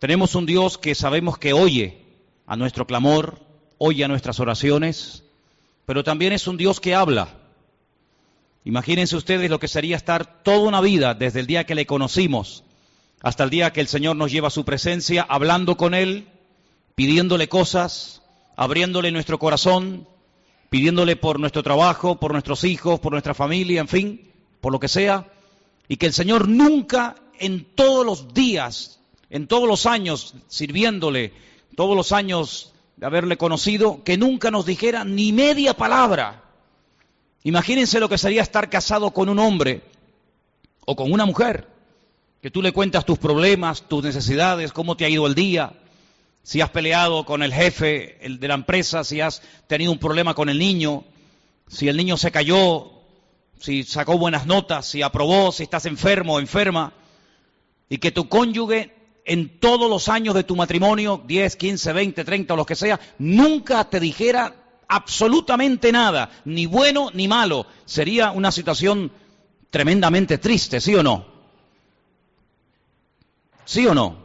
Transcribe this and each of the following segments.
Tenemos un Dios que sabemos que oye a nuestro clamor, oye a nuestras oraciones, pero también es un Dios que habla. Imagínense ustedes lo que sería estar toda una vida desde el día que le conocimos hasta el día que el Señor nos lleva a su presencia, hablando con Él, pidiéndole cosas, abriéndole nuestro corazón, pidiéndole por nuestro trabajo, por nuestros hijos, por nuestra familia, en fin, por lo que sea, y que el Señor nunca en todos los días, en todos los años sirviéndole, todos los años de haberle conocido, que nunca nos dijera ni media palabra. Imagínense lo que sería estar casado con un hombre o con una mujer que tú le cuentas tus problemas, tus necesidades, cómo te ha ido el día, si has peleado con el jefe de la empresa, si has tenido un problema con el niño, si el niño se cayó, si sacó buenas notas, si aprobó, si estás enfermo o enferma, y que tu cónyuge en todos los años de tu matrimonio, 10, 15, 20, 30 o lo que sea, nunca te dijera absolutamente nada, ni bueno ni malo. Sería una situación tremendamente triste, ¿sí o no? ¿Sí o no?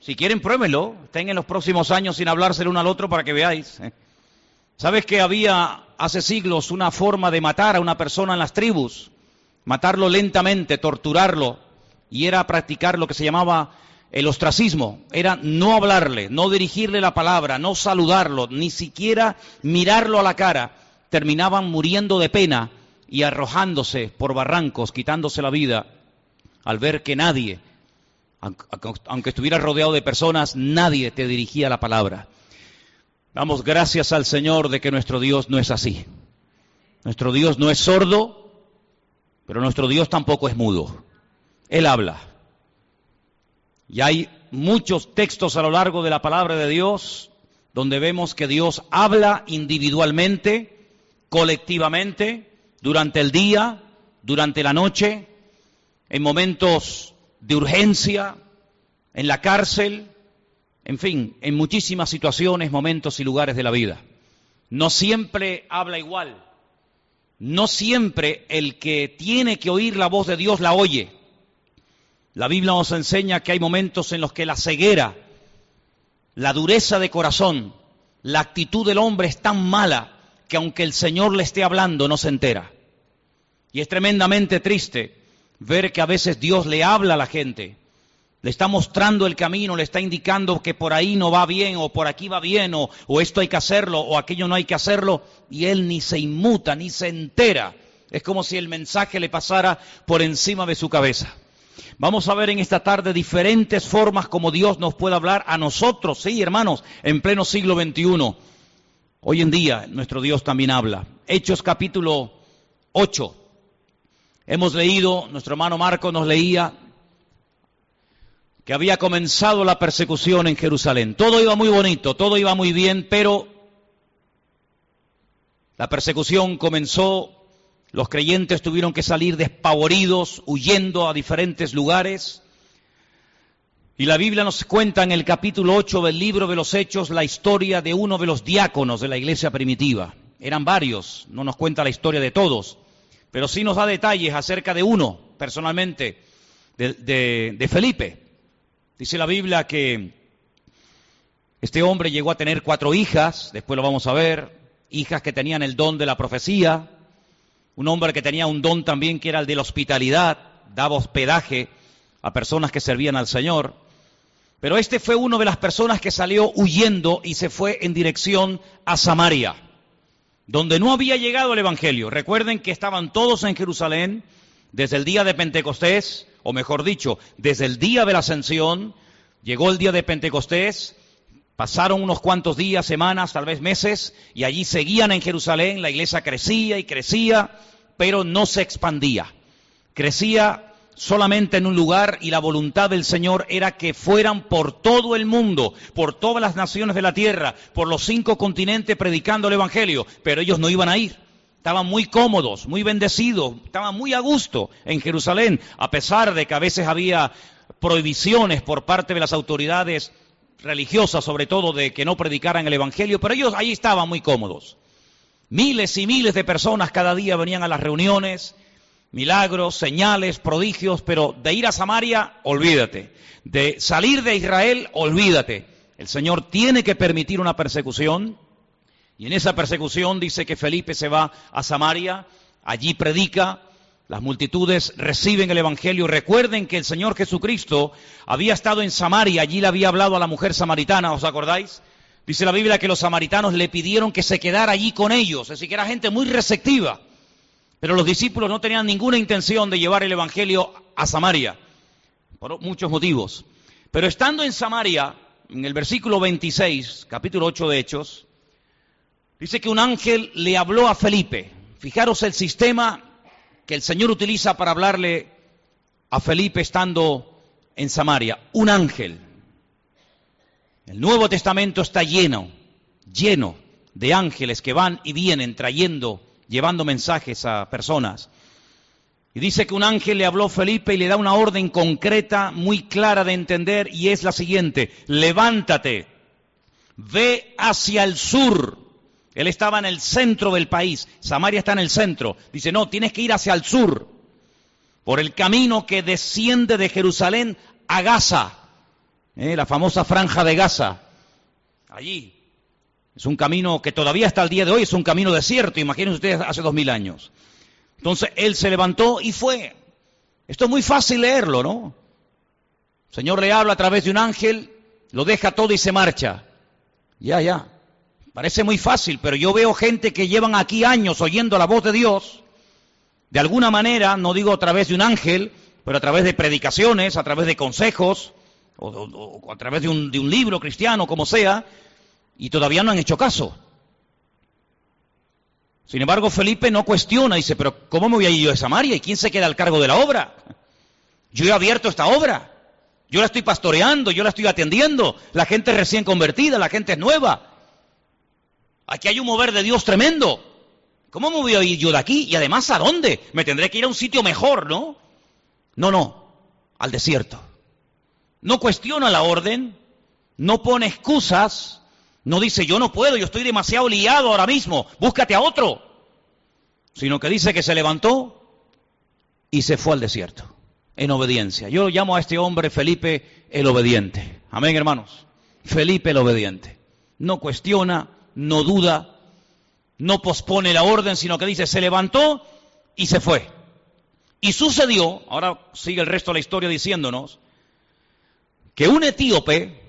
Si quieren, pruébenlo. Estén en los próximos años sin hablarse el uno al otro para que veáis. ¿eh? ¿Sabes que había hace siglos una forma de matar a una persona en las tribus? Matarlo lentamente, torturarlo. Y era practicar lo que se llamaba el ostracismo. Era no hablarle, no dirigirle la palabra, no saludarlo, ni siquiera mirarlo a la cara. Terminaban muriendo de pena y arrojándose por barrancos, quitándose la vida, al ver que nadie aunque estuvieras rodeado de personas, nadie te dirigía la palabra. Damos gracias al Señor de que nuestro Dios no es así. Nuestro Dios no es sordo, pero nuestro Dios tampoco es mudo. Él habla. Y hay muchos textos a lo largo de la palabra de Dios donde vemos que Dios habla individualmente, colectivamente, durante el día, durante la noche, en momentos de urgencia, en la cárcel, en fin, en muchísimas situaciones, momentos y lugares de la vida. No siempre habla igual. No siempre el que tiene que oír la voz de Dios la oye. La Biblia nos enseña que hay momentos en los que la ceguera, la dureza de corazón, la actitud del hombre es tan mala que aunque el Señor le esté hablando no se entera. Y es tremendamente triste ver que a veces Dios le habla a la gente, le está mostrando el camino, le está indicando que por ahí no va bien o por aquí va bien o, o, esto hay que hacerlo o aquello no hay que hacerlo y él ni se inmuta ni se entera. Es como si el mensaje le pasara por encima de su cabeza. Vamos a ver en esta tarde diferentes formas como Dios nos puede hablar a nosotros, sí, hermanos, en pleno siglo XXI. Hoy en día nuestro Dios también habla. Hechos capítulo 8. Hemos leído, nuestro hermano Marco nos leía que había comenzado la persecución en Jerusalén. Todo iba muy bonito, todo iba muy bien, pero la persecución comenzó, los creyentes tuvieron que salir despavoridos, huyendo a diferentes lugares. Y la Biblia nos cuenta en el capítulo 8 del libro de los Hechos la historia de uno de los diáconos de la iglesia primitiva. Eran varios, no nos cuenta la historia de todos pero sí nos da detalles acerca de uno, personalmente, de, Felipe. Dice la Biblia que este hombre llegó a tener cuatro hijas, después lo vamos a ver, hijas que tenían el don de la profecía, un hombre que tenía un don también que era el de la hospitalidad, daba hospedaje a personas que servían al Señor. Pero este fue uno de las personas que salió huyendo y se fue en dirección a Samaria donde no había llegado el Evangelio. Recuerden que estaban todos en Jerusalén desde el día de Pentecostés, o mejor dicho, desde el día de la ascensión, llegó el día de Pentecostés, pasaron unos cuantos días, semanas, tal vez meses, y allí seguían en Jerusalén, la iglesia crecía y crecía, pero no se expandía. Crecía solamente en un lugar y la voluntad del Señor era que fueran por todo el mundo, por todas las naciones de la tierra, por los cinco continentes predicando el Evangelio, pero ellos no iban a ir. Estaban muy cómodos, muy bendecidos, estaban muy a gusto en Jerusalén, a pesar de que a veces había prohibiciones por parte de las autoridades religiosas, sobre todo, de que no predicaran el Evangelio, pero ellos ahí estaban muy cómodos. Miles y miles de personas cada día venían a las reuniones, milagros, señales, prodigios, pero de ir a Samaria, olvídate. De salir de Israel, olvídate. El Señor tiene que permitir una persecución. Y en esa persecución dice que Felipe se va a Samaria, allí predica, las multitudes reciben el Evangelio. Recuerden que el Señor Jesucristo había estado en Samaria, allí le había hablado a la mujer samaritana, ¿os acordáis? Dice la Biblia que los samaritanos le pidieron que se quedara allí con ellos, decir, que era gente muy receptiva. Pero los discípulos no tenían ninguna intención de llevar el Evangelio a Samaria, por muchos motivos. Pero estando en Samaria, en el versículo 26, capítulo 8 de Hechos, dice que un ángel le habló a Felipe. Fijaros el sistema que el Señor utiliza para hablarle a Felipe estando en Samaria. Un ángel. El Nuevo Testamento está lleno, lleno de ángeles que van y vienen trayendo, llevando mensajes a personas. Y dice que un ángel le habló a Felipe y le da una orden concreta, muy clara de entender, y es la siguiente, levántate, ve hacia el sur. Él estaba en el centro del país, Samaria está en el centro. Dice, no, tienes que ir hacia el sur, por el camino que desciende de Jerusalén a Gaza. ¿eh? la famosa franja de Gaza, allí. Es un camino que todavía hasta el día de hoy es un camino desierto, imagínense ustedes hace dos mil años. Entonces él se levantó y fue. Esto es muy fácil leerlo, ¿no? El Señor le habla a través de un ángel, lo deja todo y se marcha. Ya, ya. Parece muy fácil, pero yo veo gente que llevan aquí años oyendo la voz de Dios, de alguna manera, no digo a través de un ángel, pero a través de predicaciones, a través de consejos, o, a través de un, de un libro cristiano, como sea, y todavía no han hecho caso. Sin embargo, Felipe no cuestiona, dice, pero ¿cómo me voy a ir yo a Samaria? ¿Y quién se queda al cargo de la obra? Yo he abierto esta obra, yo la estoy pastoreando, yo la estoy atendiendo, la gente es recién convertida, la gente es nueva. Aquí hay un mover de Dios tremendo. ¿Cómo me voy a ir yo de aquí? Y además, ¿a dónde? Me tendré que ir a un sitio mejor, ¿no? No, no, al desierto no cuestiona la orden, no pone excusas, no dice yo no puedo, yo estoy demasiado liado ahora mismo, búscate a otro, sino que dice que se levantó y se fue al desierto, en obediencia. Yo llamo a este hombre Felipe el obediente. Amén, hermanos. Felipe el obediente. No cuestiona, no duda, no pospone la orden, sino que dice se levantó y se fue. Y sucedió, ahora sigue el resto de la historia diciéndonos, que un etíope,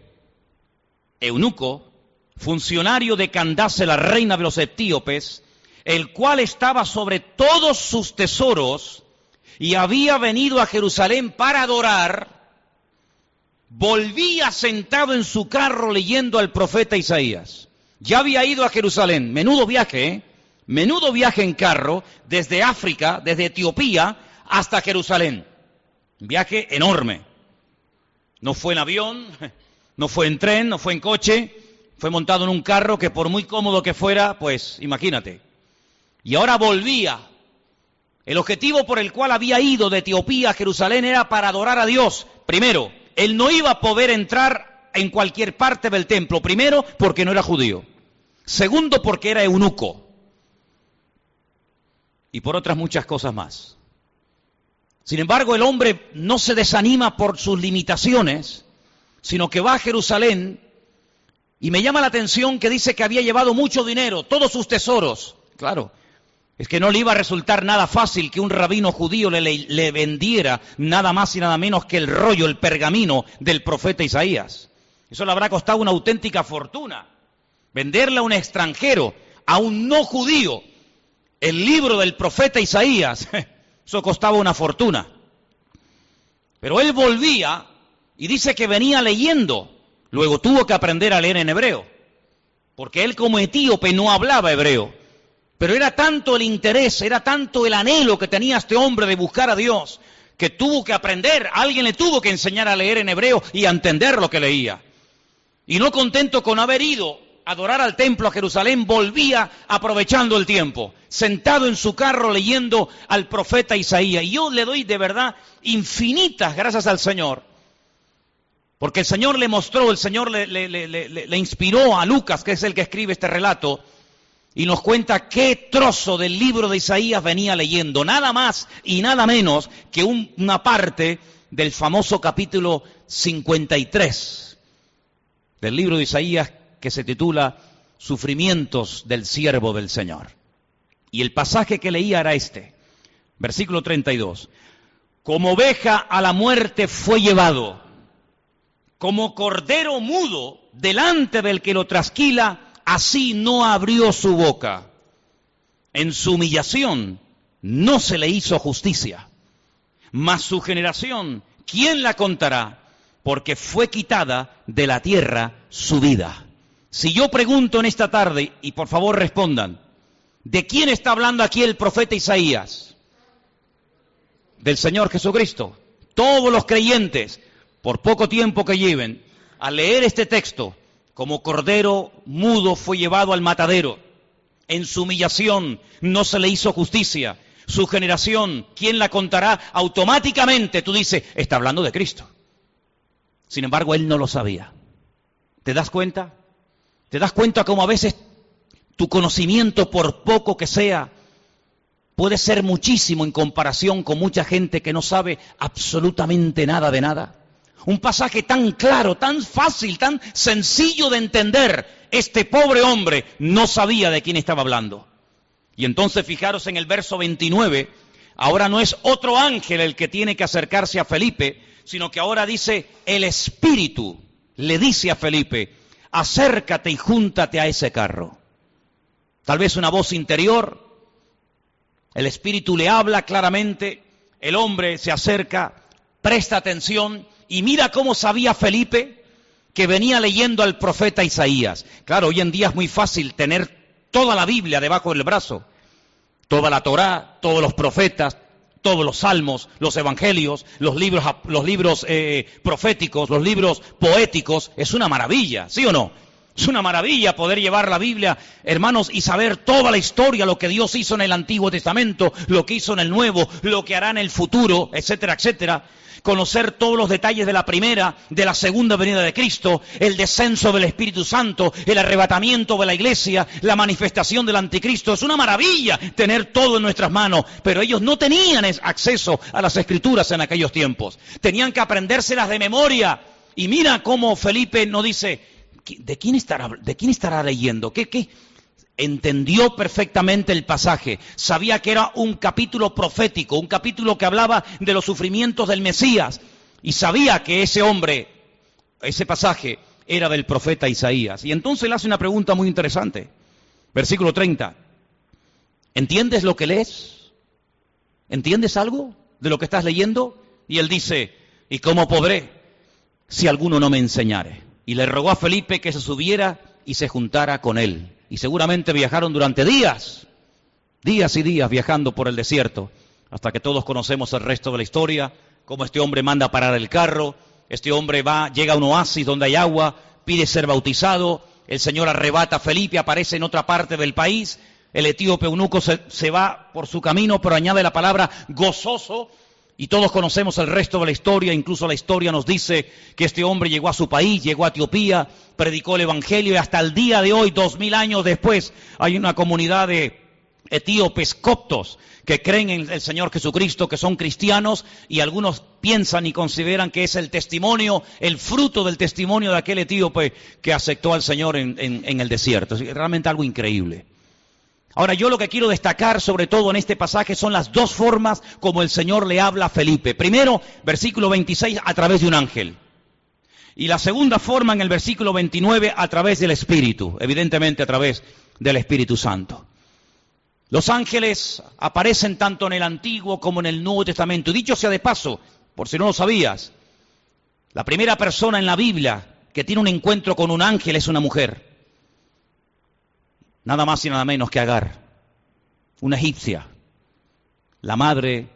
eunuco, funcionario de Candace, la reina de los etíopes, el cual estaba sobre todos sus tesoros y había venido a Jerusalén para adorar, volvía sentado en su carro leyendo al profeta Isaías. Ya había ido a Jerusalén, menudo viaje, ¿eh? menudo viaje en carro, desde África, desde Etiopía hasta Jerusalén. viaje enorme. No fue en avión, no fue en tren, no fue en coche, fue montado en un carro que por muy cómodo que fuera, pues imagínate. Y ahora volvía. El objetivo por el cual había ido de Etiopía a Jerusalén era para adorar a Dios. Primero, él no iba a poder entrar en cualquier parte del templo. Primero, porque no era judío. Segundo, porque era eunuco. Y por otras muchas cosas más. Sin embargo, el hombre no se desanima por sus limitaciones, sino que va a Jerusalén y me llama la atención que dice que había llevado mucho dinero, todos sus tesoros. Claro, es que no le iba a resultar nada fácil que un rabino judío le, vendiera nada más y nada menos que el rollo, el pergamino del profeta Isaías. Eso le habrá costado una auténtica fortuna. Venderle a un extranjero, a un no judío, el libro del profeta Isaías. Eso costaba una fortuna. Pero él volvía y dice que venía leyendo. Luego tuvo que aprender a leer en hebreo. Porque él como etíope no hablaba hebreo. Pero era tanto el interés, era tanto el anhelo que tenía este hombre de buscar a Dios, que tuvo que aprender, alguien le tuvo que enseñar a leer en hebreo y a entender lo que leía. Y no contento con haber ido adorar al templo a Jerusalén, volvía aprovechando el tiempo, sentado en su carro leyendo al profeta Isaías. Y yo le doy de verdad infinitas gracias al Señor, porque el Señor le mostró, el Señor le, le, inspiró a Lucas, que es el que escribe este relato, y nos cuenta qué trozo del libro de Isaías venía leyendo, nada más y nada menos que una parte del famoso capítulo 53 del libro de Isaías que se titula Sufrimientos del siervo del Señor. Y el pasaje que leía era este, versículo 32. Como oveja a la muerte fue llevado, como cordero mudo delante del que lo trasquila, así no abrió su boca. En su humillación no se le hizo justicia. Mas su generación, ¿quién la contará? Porque fue quitada de la tierra su vida. Si yo pregunto en esta tarde, y por favor respondan, ¿de quién está hablando aquí el profeta Isaías? Del Señor Jesucristo. Todos los creyentes, por poco tiempo que lleven, a leer este texto, como cordero mudo fue llevado al matadero. En su humillación no se le hizo justicia. Su generación, ¿quién la contará? Automáticamente tú dices, está hablando de Cristo. Sin embargo, él no lo sabía. ¿Te das cuenta? ¿Te das cuenta cómo a veces tu conocimiento, por poco que sea, puede ser muchísimo en comparación con mucha gente que no sabe absolutamente nada de nada? Un pasaje tan claro, tan fácil, tan sencillo de entender. Este pobre hombre no sabía de quién estaba hablando. Y entonces fijaros en el verso 29, ahora no es otro ángel el que tiene que acercarse a Felipe, sino que ahora dice el Espíritu, le dice a Felipe, acércate y júntate a ese carro. Tal vez una voz interior, el Espíritu le habla claramente, el hombre se acerca, presta atención y mira cómo sabía Felipe que venía leyendo al profeta Isaías. Claro, hoy en día es muy fácil tener toda la Biblia debajo del brazo, toda la Torá, todos los profetas, todos los salmos, los evangelios, los libros, los libros eh, proféticos, los libros poéticos. Es una maravilla, ¿sí o no? Es una maravilla poder llevar la Biblia, hermanos, y saber toda la historia, lo que Dios hizo en el Antiguo Testamento, lo que hizo en el Nuevo, lo que hará en el futuro, etcétera, etcétera conocer todos los detalles de la primera, de la segunda venida de Cristo, el descenso del Espíritu Santo, el arrebatamiento de la iglesia, la manifestación del anticristo. Es una maravilla tener todo en nuestras manos, pero ellos no tenían acceso a las escrituras en aquellos tiempos. Tenían que aprendérselas de memoria. Y mira cómo Felipe no dice, ¿de quién estará, de quién estará leyendo? ¿Qué, qué? Entendió perfectamente el pasaje, sabía que era un capítulo profético, un capítulo que hablaba de los sufrimientos del Mesías, y sabía que ese hombre, ese pasaje, era del profeta Isaías. Y entonces le hace una pregunta muy interesante. Versículo 30. ¿Entiendes lo que lees? ¿Entiendes algo de lo que estás leyendo? Y él dice, ¿y cómo podré si alguno no me enseñare? Y le rogó a Felipe que se subiera y se juntara con él y seguramente viajaron durante días, días y días viajando por el desierto, hasta que todos conocemos el resto de la historia, cómo este hombre manda parar el carro, este hombre va, llega a un oasis donde hay agua, pide ser bautizado, el Señor arrebata a Felipe, aparece en otra parte del país, el etíope eunuco se, se va por su camino, pero añade la palabra gozoso, y todos conocemos el resto de la historia, incluso la historia nos dice que este hombre llegó a su país, llegó a Etiopía, predicó el Evangelio y hasta el día de hoy, dos mil años después, hay una comunidad de etíopes coptos que creen en el Señor Jesucristo, que son cristianos y algunos piensan y consideran que es el testimonio, el fruto del testimonio de aquel etíope que aceptó al Señor en, el desierto. Es realmente algo increíble. Ahora yo lo que quiero destacar sobre todo en este pasaje son las dos formas como el Señor le habla a Felipe. Primero, versículo 26, a través de un ángel. Y la segunda forma en el versículo 29, a través del Espíritu, evidentemente a través del Espíritu Santo. Los ángeles aparecen tanto en el Antiguo como en el Nuevo Testamento. Y dicho sea de paso, por si no lo sabías, la primera persona en la Biblia que tiene un encuentro con un ángel es una mujer nada más y nada menos que Agar, una egipcia, la madre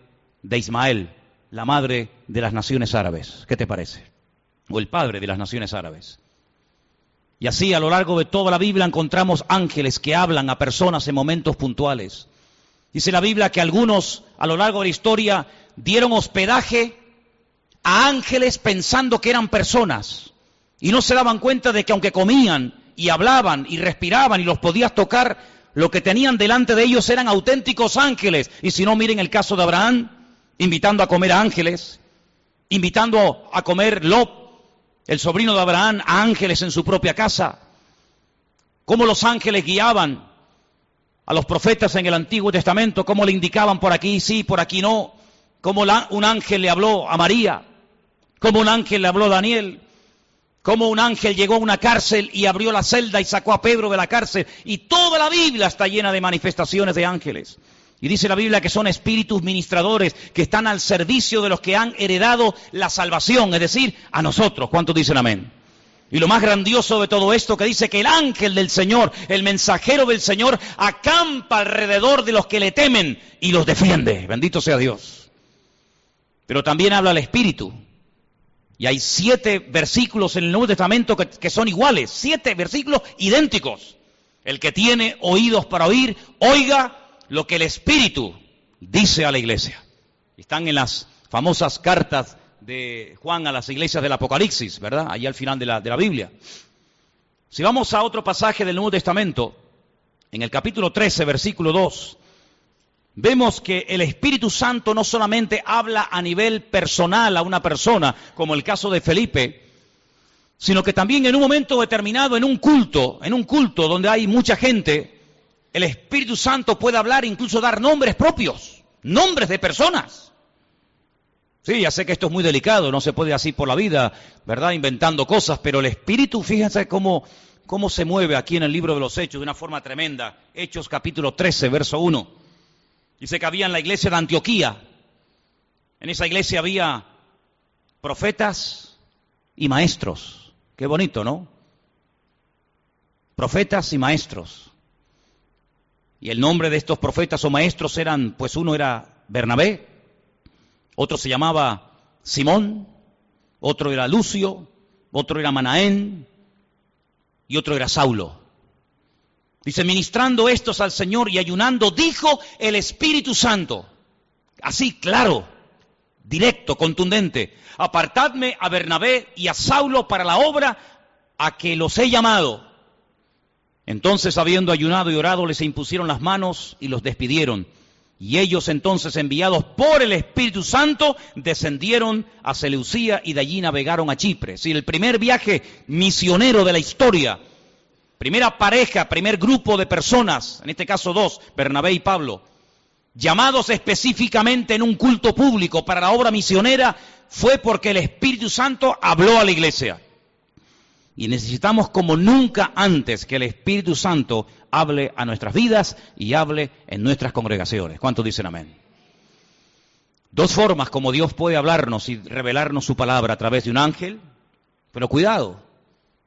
de Ismael, la madre de las naciones árabes. ¿Qué te parece? O el padre de las naciones árabes. Y así a lo largo de toda la Biblia encontramos ángeles que hablan a personas en momentos puntuales. Dice la Biblia que algunos a lo largo de la historia dieron hospedaje a ángeles pensando que eran personas y no se daban cuenta de que aunque comían y hablaban y respiraban y los podías tocar, lo que tenían delante de ellos eran auténticos ángeles. Y si no, miren el caso de Abraham, invitando a comer a ángeles, invitando a comer Lot, el sobrino de Abraham, a ángeles en su propia casa. Cómo los ángeles guiaban a los profetas en el Antiguo Testamento, cómo le indicaban por aquí sí, por aquí no, cómo un ángel le habló a María, cómo un ángel le habló a Daniel, cómo un ángel llegó a una cárcel y abrió la celda y sacó a Pedro de la cárcel. Y toda la Biblia está llena de manifestaciones de ángeles. Y dice la Biblia que son espíritus ministradores que están al servicio de los que han heredado la salvación, es decir, a nosotros. ¿Cuántos dicen amén? Y lo más grandioso de todo esto que dice que el ángel del Señor, el mensajero del Señor, acampa alrededor de los que le temen y los defiende. Bendito sea Dios. Pero también habla el Espíritu. Y hay siete versículos en el Nuevo Testamento que, son iguales, siete versículos idénticos. El que tiene oídos para oír, oiga lo que el Espíritu dice a la iglesia. Están en las famosas cartas de Juan a las iglesias del Apocalipsis, ¿verdad? Allí al final de la, de la Biblia. Si vamos a otro pasaje del Nuevo Testamento, en el capítulo 13, versículo 2, vemos que el Espíritu Santo no solamente habla a nivel personal a una persona, como el caso de Felipe, sino que también en un momento determinado, en un culto, en un culto donde hay mucha gente, el Espíritu Santo puede hablar, incluso dar nombres propios, nombres de personas. Sí, ya sé que esto es muy delicado, no se puede así por la vida, ¿verdad? Inventando cosas, pero el Espíritu, fíjense cómo, cómo se mueve aquí en el libro de los Hechos de una forma tremenda. Hechos capítulo 13, verso 1. Dice que había en la iglesia de Antioquía, en esa iglesia había profetas y maestros. Qué bonito, ¿no? Profetas y maestros. Y el nombre de estos profetas o maestros eran, pues uno era Bernabé, otro se llamaba Simón, otro era Lucio, otro era Manaén y otro era Saulo. Dice, ministrando estos al Señor y ayunando, dijo el Espíritu Santo, así claro, directo, contundente, apartadme a Bernabé y a Saulo para la obra a que los he llamado. Entonces, habiendo ayunado y orado, les impusieron las manos y los despidieron. Y ellos entonces, enviados por el Espíritu Santo, descendieron a Seleucía y de allí navegaron a Chipre. Es el primer viaje misionero de la historia. Primera pareja, primer grupo de personas, en este caso dos, Bernabé y Pablo, llamados específicamente en un culto público para la obra misionera, fue porque el Espíritu Santo habló a la iglesia. Y necesitamos como nunca antes que el Espíritu Santo hable a nuestras vidas y hable en nuestras congregaciones. ¿Cuántos dicen amén? Dos formas como Dios puede hablarnos y revelarnos su palabra a través de un ángel. Pero cuidado,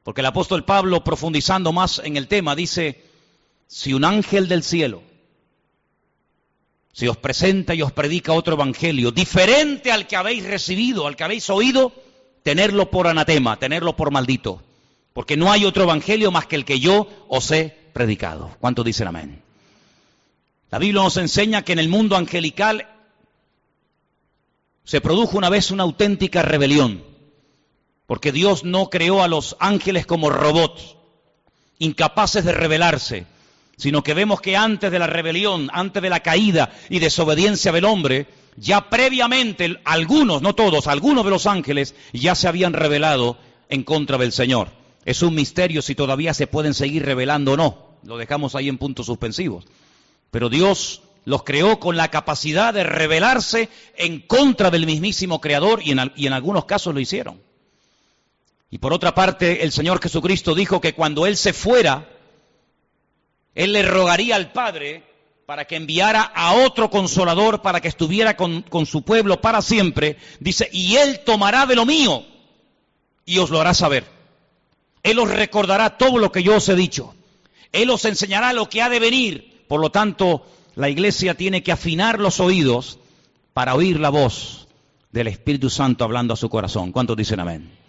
porque el apóstol Pablo, profundizando más en el tema, dice, si un ángel del cielo se os presenta y os predica otro evangelio diferente al que habéis recibido, al que habéis oído, tenerlo por anatema, tenerlo por maldito. Porque no hay otro evangelio más que el que yo os he predicado. ¿Cuántos dicen amén? La Biblia nos enseña que en el mundo angelical se produjo una vez una auténtica rebelión. Porque Dios no creó a los ángeles como robots, incapaces de rebelarse, sino que vemos que antes de la rebelión, antes de la caída y desobediencia del hombre, ya previamente algunos, no todos, algunos de los ángeles ya se habían rebelado en contra del Señor. Es un misterio si todavía se pueden seguir revelando o no. Lo dejamos ahí en puntos suspensivos. Pero Dios los creó con la capacidad de rebelarse en contra del mismísimo Creador y en algunos casos lo hicieron. Y por otra parte, el Señor Jesucristo dijo que cuando Él se fuera, Él le rogaría al Padre para que enviara a otro consolador para que estuviera con, su pueblo para siempre. Dice, y Él tomará de lo mío y os lo hará saber. Él os recordará todo lo que yo os he dicho. Él os enseñará lo que ha de venir. Por lo tanto, la iglesia tiene que afinar los oídos para oír la voz del Espíritu Santo hablando a su corazón. ¿Cuántos dicen amén?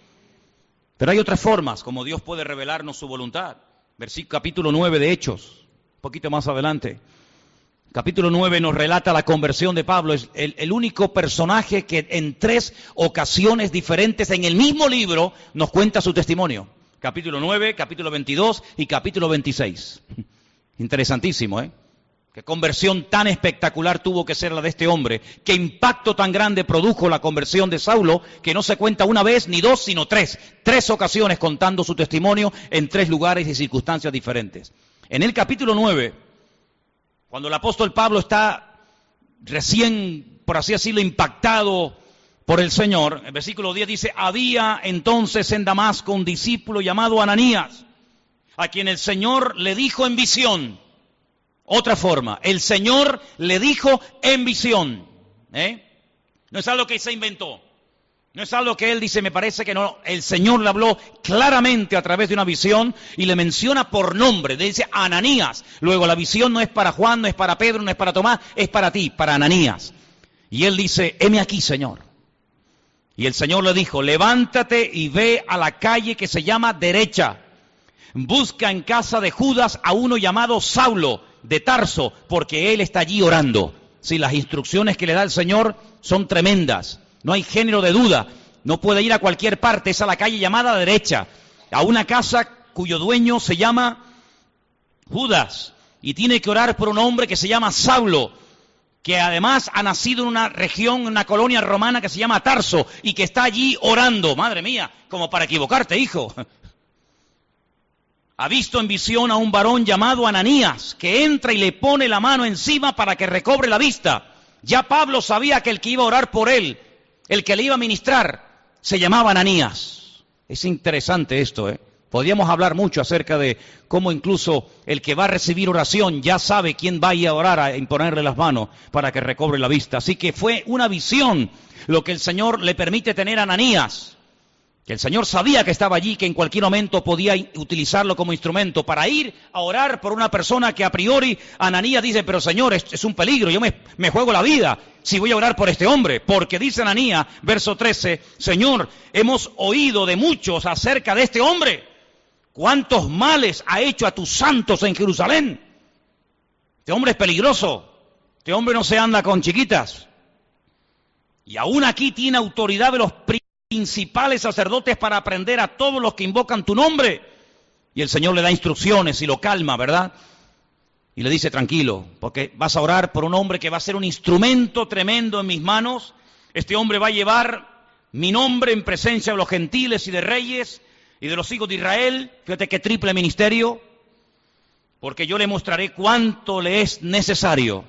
Pero hay otras formas como Dios puede revelarnos su voluntad. Versículo capítulo 9 de Hechos, un poquito más adelante. Capítulo 9 nos relata la conversión de Pablo. Es el, el, único personaje que en tres ocasiones diferentes en el mismo libro nos cuenta su testimonio capítulo 9, capítulo 22 y capítulo 26. Interesantísimo, ¿eh? Qué conversión tan espectacular tuvo que ser la de este hombre. Qué impacto tan grande produjo la conversión de Saulo, que no se cuenta una vez ni dos, sino tres. Tres ocasiones contando su testimonio en tres lugares y circunstancias diferentes. En el capítulo 9, cuando el apóstol Pablo está recién, por así decirlo, impactado por el Señor, el versículo 10 dice, había entonces en Damasco un discípulo llamado Ananías, a quien el Señor le dijo en visión, otra forma, el Señor le dijo en visión. ¿eh? No es algo que se inventó. No es algo que él dice, me parece que no. El Señor le habló claramente a través de una visión y le menciona por nombre. Le dice Ananías. Luego la visión no es para Juan, no es para Pedro, no es para Tomás, es para ti, para Ananías. Y él dice, heme aquí, Señor. Y el Señor le dijo, levántate y ve a la calle que se llama derecha. Busca en casa de Judas a uno llamado Saulo de Tarso, porque él está allí orando. Si las instrucciones que le da el Señor son tremendas, no hay género de duda. No puede ir a cualquier parte, es a la calle llamada derecha, a una casa cuyo dueño se llama Judas, y tiene que orar por un hombre que se llama Saulo, que además ha nacido en una región, en una colonia romana que se llama Tarso, y que está allí orando. Madre mía, como para equivocarte, hijo ha visto en visión a un varón llamado Ananías, que entra y le pone la mano encima para que recobre la vista. Ya Pablo sabía que el que iba a orar por él, el que le iba a ministrar, se llamaba Ananías. Es interesante esto, ¿eh? Podríamos hablar mucho acerca de cómo incluso el que va a recibir oración ya sabe quién va a ir a orar a imponerle las manos para que recobre la vista. Así que fue una visión lo que el Señor le permite tener a Ananías que el Señor sabía que estaba allí, que en cualquier momento podía utilizarlo como instrumento para ir a orar por una persona que a priori Ananías dice, pero Señor, es, un peligro, yo me, me, juego la vida si voy a orar por este hombre. Porque dice Ananías, verso 13, Señor, hemos oído de muchos acerca de este hombre. ¿Cuántos males ha hecho a tus santos en Jerusalén? Este hombre es peligroso. Este hombre no se anda con chiquitas. Y aún aquí tiene autoridad de los principales sacerdotes para aprender a todos los que invocan tu nombre. Y el Señor le da instrucciones y lo calma, ¿verdad? Y le dice, tranquilo, porque vas a orar por un hombre que va a ser un instrumento tremendo en mis manos. Este hombre va a llevar mi nombre en presencia de los gentiles y de reyes y de los hijos de Israel. Fíjate qué triple ministerio. Porque yo le mostraré cuánto le es necesario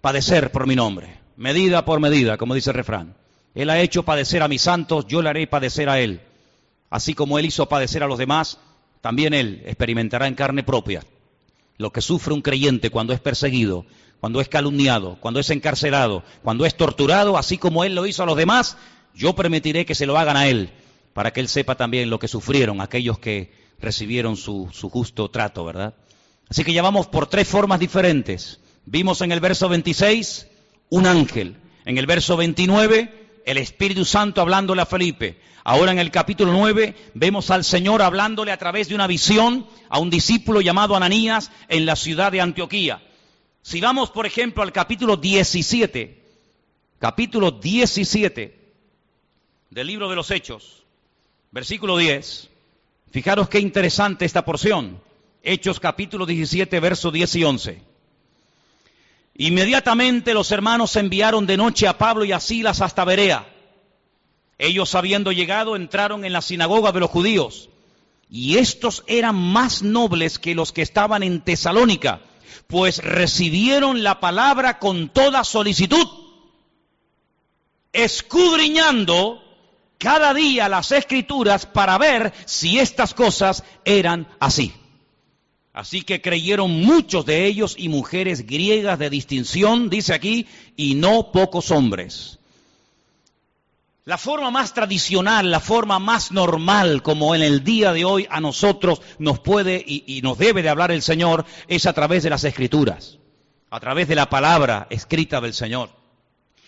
padecer por mi nombre. Medida por medida, como dice el refrán. Él ha hecho padecer a mis santos, yo le haré padecer a Él. Así como Él hizo padecer a los demás, también Él experimentará en carne propia lo que sufre un creyente cuando es perseguido, cuando es calumniado, cuando es encarcelado, cuando es torturado, así como Él lo hizo a los demás, yo permitiré que se lo hagan a Él, para que Él sepa también lo que sufrieron aquellos que recibieron su, su justo trato, ¿verdad? Así que ya vamos por tres formas diferentes. Vimos en el verso 26 un ángel, en el verso 29 el Espíritu Santo hablándole a Felipe. Ahora en el capítulo 9 vemos al Señor hablándole a través de una visión a un discípulo llamado Ananías en la ciudad de Antioquía. Si vamos, por ejemplo, al capítulo 17, capítulo 17 del libro de los Hechos, versículo 10, fijaros qué interesante esta porción. Hechos capítulo 17, versos 10 y 11. Inmediatamente los hermanos enviaron de noche a Pablo y a Silas hasta Berea. Ellos habiendo llegado entraron en la sinagoga de los judíos. Y estos eran más nobles que los que estaban en Tesalónica, pues recibieron la palabra con toda solicitud, escudriñando cada día las escrituras para ver si estas cosas eran así. Así que creyeron muchos de ellos y mujeres griegas de distinción, dice aquí, y no pocos hombres. La forma más tradicional, la forma más normal, como en el día de hoy a nosotros nos puede y, y, nos debe de hablar el Señor, es a través de las escrituras, a través de la palabra escrita del Señor.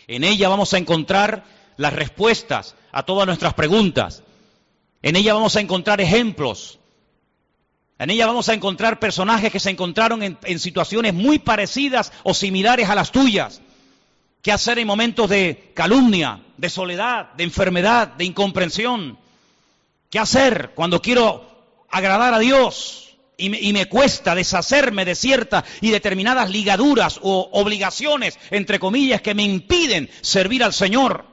En ella vamos a encontrar las respuestas a todas nuestras preguntas. En ella vamos a encontrar ejemplos en ella vamos a encontrar personajes que se encontraron en, situaciones muy parecidas o similares a las tuyas. ¿Qué hacer en momentos de calumnia, de soledad, de enfermedad, de incomprensión? ¿Qué hacer cuando quiero agradar a Dios? y me, y me, cuesta deshacerme de ciertas y determinadas ligaduras o obligaciones, entre comillas, que me impiden servir al Señor.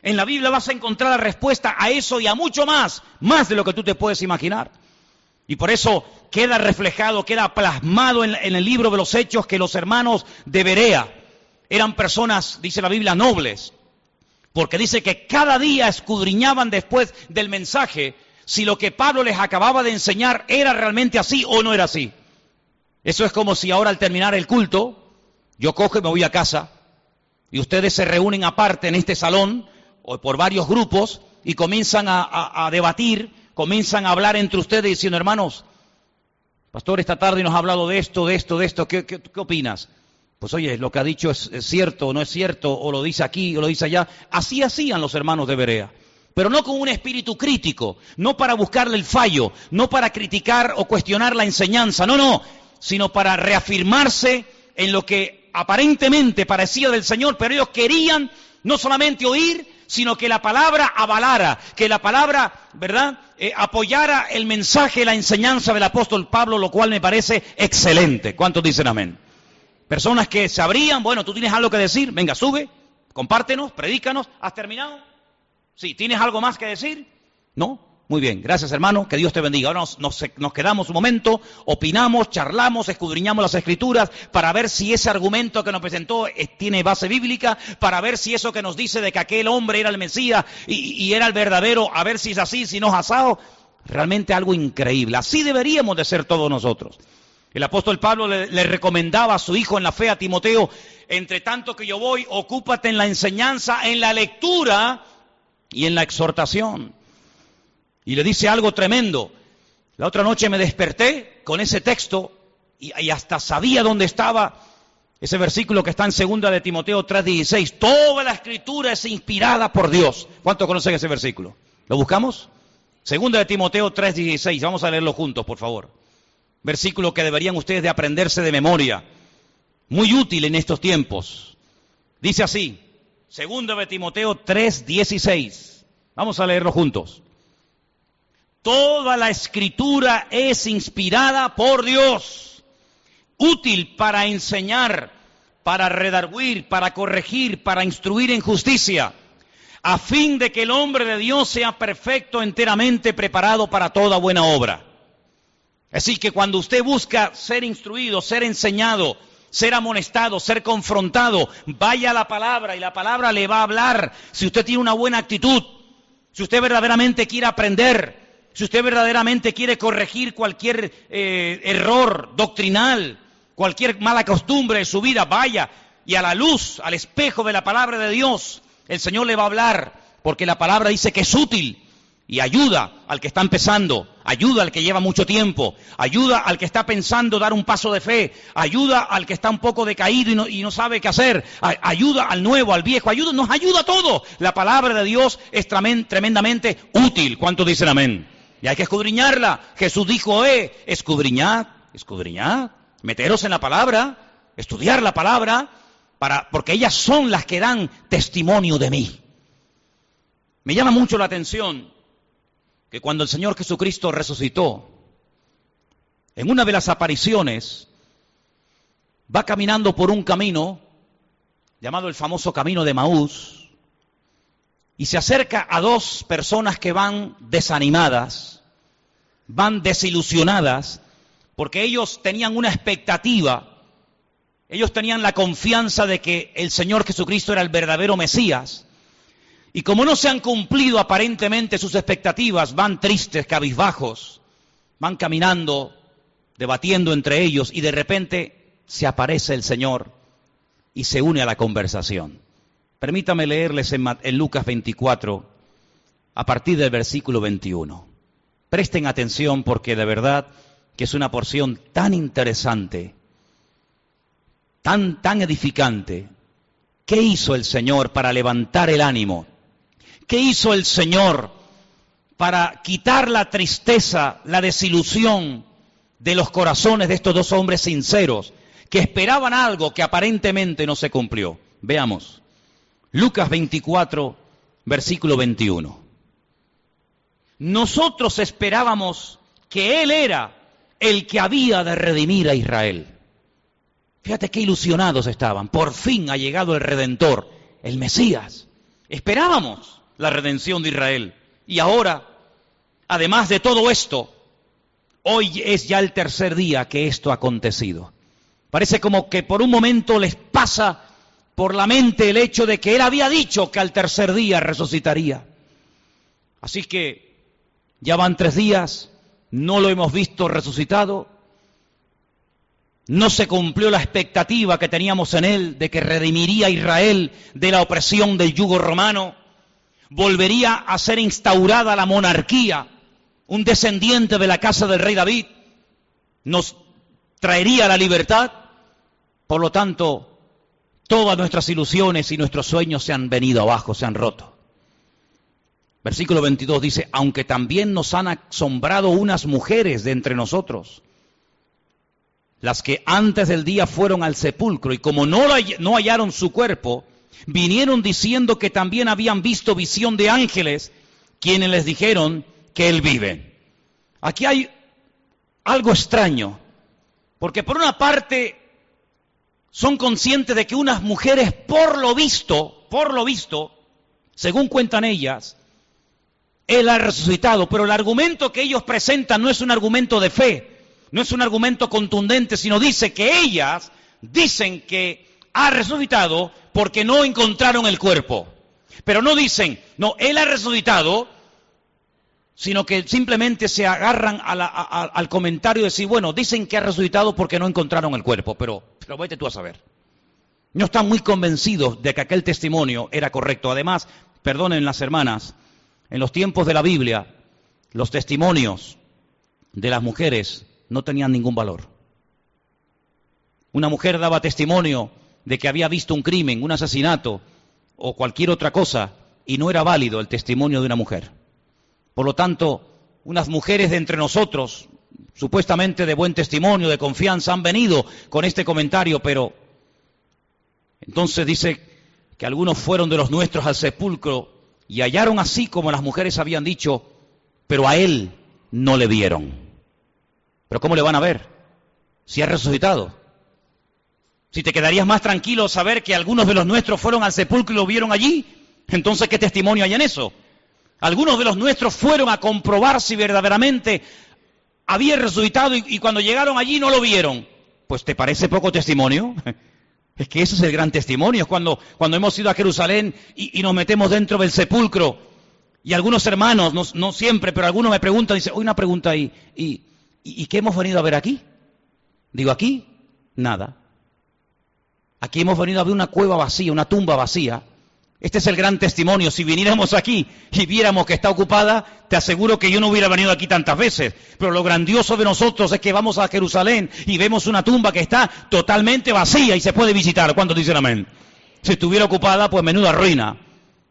En la Biblia vas a encontrar la respuesta a eso y a mucho más, más de lo que tú te puedes imaginar. Y por eso queda reflejado, queda plasmado en, el libro de los Hechos que los hermanos de Berea eran personas, dice la Biblia, nobles, porque dice que cada día escudriñaban después del mensaje si lo que Pablo les acababa de enseñar era realmente así o no era así. Eso es como si ahora al terminar el culto, yo cojo y me voy a casa, y ustedes se reúnen aparte en este salón, o por varios grupos, y comienzan a debatir, comienzan a hablar entre ustedes diciendo, hermanos, pastor, esta tarde nos ha hablado de esto, de esto, de esto, ¿qué, opinas? Pues oye, lo que ha dicho es, es, cierto o no es cierto, o lo dice aquí o lo dice allá. Así hacían los hermanos de Berea. Pero no con un espíritu crítico, no para buscarle el fallo, no para criticar o cuestionar la enseñanza, no, no, sino para reafirmarse en lo que aparentemente parecía del Señor, pero ellos querían no solamente oír, sino que la palabra avalara, que la palabra, ¿verdad?, eh, apoyara el mensaje, la enseñanza del apóstol Pablo, lo cual me parece excelente. ¿Cuántos dicen amén? Personas que sabrían, bueno, tú tienes algo que decir, venga, sube, compártenos, predícanos, ¿has terminado? Sí, ¿tienes algo más que decir? ¿No? Muy bien, gracias hermano, que Dios te bendiga. Ahora nos, quedamos un momento, opinamos, charlamos, escudriñamos las escrituras para ver si ese argumento que nos presentó tiene base bíblica, para ver si eso que nos dice de que aquel hombre era el Mesías y, era el verdadero, a ver si es así, si no es asado. Realmente algo increíble. Así deberíamos de ser todos nosotros. El apóstol Pablo le, recomendaba a su hijo en la fe, a Timoteo, entre tanto que yo voy, ocúpate en la enseñanza, en la lectura y en la exhortación. Y le dice algo tremendo. La otra noche me desperté con ese texto y, hasta sabía dónde estaba ese versículo que está en segunda de Timoteo 3:16. Toda la escritura es inspirada por Dios. ¿Cuántos conocen ese versículo? ¿Lo buscamos? Segunda de Timoteo 3:16. Vamos a leerlo juntos, por favor versículo que deberían ustedes de aprenderse de memoria, muy útil en estos tiempos. Dice así, segundo de Timoteo 3:16. Vamos a leerlo juntos. Toda la escritura es inspirada por Dios, útil para enseñar, para redarguir, para corregir, para instruir en justicia, a fin de que el hombre de Dios sea perfecto, enteramente preparado para toda buena obra. Así que cuando usted busca ser instruido, ser enseñado, ser amonestado, ser confrontado, vaya a la palabra y la palabra le va a hablar. Si usted tiene una buena actitud, si usted verdaderamente quiere aprender, si usted verdaderamente quiere corregir cualquier eh, error doctrinal, cualquier mala costumbre de su vida, vaya y a la luz, al espejo de la palabra de Dios, el Señor le va a hablar, porque la palabra dice que es útil y ayuda al que está empezando, ayuda al que lleva mucho tiempo, ayuda al que está pensando dar un paso de fe, ayuda al que está un poco decaído y no, y no sabe qué hacer, ayuda al nuevo, al viejo, ayuda, nos ayuda a todo. La palabra de Dios es tremendamente útil. ¿Cuántos dicen amén? Y hay que escudriñarla. Jesús dijo, eh, escudriñad, escudriñad, meteros en la palabra, estudiar la palabra, para, porque ellas son las que dan testimonio de mí. Me llama mucho la atención que cuando el Señor Jesucristo resucitó, en una de las apariciones, va caminando por un camino llamado el famoso camino de Maús, y se acerca a dos personas que van desanimadas, van desilusionadas, porque ellos tenían una expectativa, ellos tenían la confianza de que el Señor Jesucristo era el verdadero Mesías, y como no se han cumplido aparentemente sus expectativas, van tristes, cabizbajos, van caminando, debatiendo entre ellos y de repente se aparece el Señor y se une a la conversación. Permítame leerles en, en Lucas 24, a partir del versículo 21. Presten atención porque de verdad que es una porción tan interesante, tan, tan edificante. ¿Qué hizo el Señor para levantar el ánimo? ¿Qué hizo el Señor para quitar la tristeza, la desilusión de los corazones de estos dos hombres sinceros que esperaban algo que aparentemente no se cumplió? Veamos. Lucas 24, versículo 21. Nosotros esperábamos que Él era el que había de redimir a Israel. Fíjate qué ilusionados estaban. Por fin ha llegado el Redentor, el Mesías. Esperábamos la redención de Israel. Y ahora, además de todo esto, hoy es ya el tercer día que esto ha acontecido. Parece como que por un momento les pasa por la mente el hecho de que él había dicho que al tercer día resucitaría. Así que ya van tres días, no lo hemos visto resucitado, no se cumplió la expectativa que teníamos en él de que redimiría a Israel de la opresión del yugo romano, volvería a ser instaurada la monarquía, un descendiente de la casa del rey David, nos traería la libertad. Por lo tanto, todas nuestras ilusiones y nuestros sueños se han venido abajo, se han roto. Versículo 22 dice, aunque también nos han asombrado unas mujeres de entre nosotros, las que antes del día fueron al sepulcro y como no, no hallaron su cuerpo, vinieron diciendo que también habían visto visión de ángeles, quienes les dijeron que él vive. Aquí hay algo extraño, porque por una parte son conscientes de que unas mujeres, por lo visto, por lo visto, según cuentan ellas, él ha resucitado, pero el argumento que ellos presentan no es un argumento de fe, no es un argumento contundente, sino dice que ellas dicen que ha resucitado porque no encontraron el cuerpo. Pero no dicen, no, él ha resucitado, sino que simplemente se agarran al comentario de decir, bueno, dicen que ha resucitado porque no encontraron el cuerpo, pero, pero vete tú a saber. No están muy convencidos de que aquel testimonio era correcto. Además, perdonen las hermanas, en los tiempos de la Biblia, los testimonios de las mujeres no tenían ningún valor. Una mujer daba testimonio de que había visto un crimen, un asesinato o cualquier otra cosa y no era válido el testimonio de una mujer. Por lo tanto, unas mujeres de entre nosotros, supuestamente de buen testimonio, de confianza, han venido con este comentario, pero entonces dice que algunos fueron de los nuestros al sepulcro y hallaron así como las mujeres habían dicho, pero a él no le vieron. Pero ¿cómo le van a ver? Si ha resucitado. Si te quedarías más tranquilo saber que algunos de los nuestros fueron al sepulcro y lo vieron allí, entonces ¿qué testimonio hay en eso? Algunos de los nuestros fueron a comprobar si verdaderamente había resucitado y, cuando llegaron allí no lo vieron. Pues ¿te parece poco testimonio? Es que ese es el gran testimonio, es cuando, cuando hemos ido a Jerusalén y, nos metemos dentro del sepulcro y algunos hermanos, no, no siempre, pero algunos me preguntan, dice, hoy una pregunta ahí, ¿y, ¿Y, qué hemos venido a ver aquí? Digo, aquí, nada. Aquí hemos venido a ver una cueva vacía, una tumba vacía. Este es el gran testimonio. Si viniéramos aquí y viéramos que está ocupada, te aseguro que yo no hubiera venido aquí tantas veces. Pero lo grandioso de nosotros es que vamos a Jerusalén y vemos una tumba que está totalmente vacía y se puede visitar. ¿Cuántos dicen amén? Si estuviera ocupada, pues menuda ruina.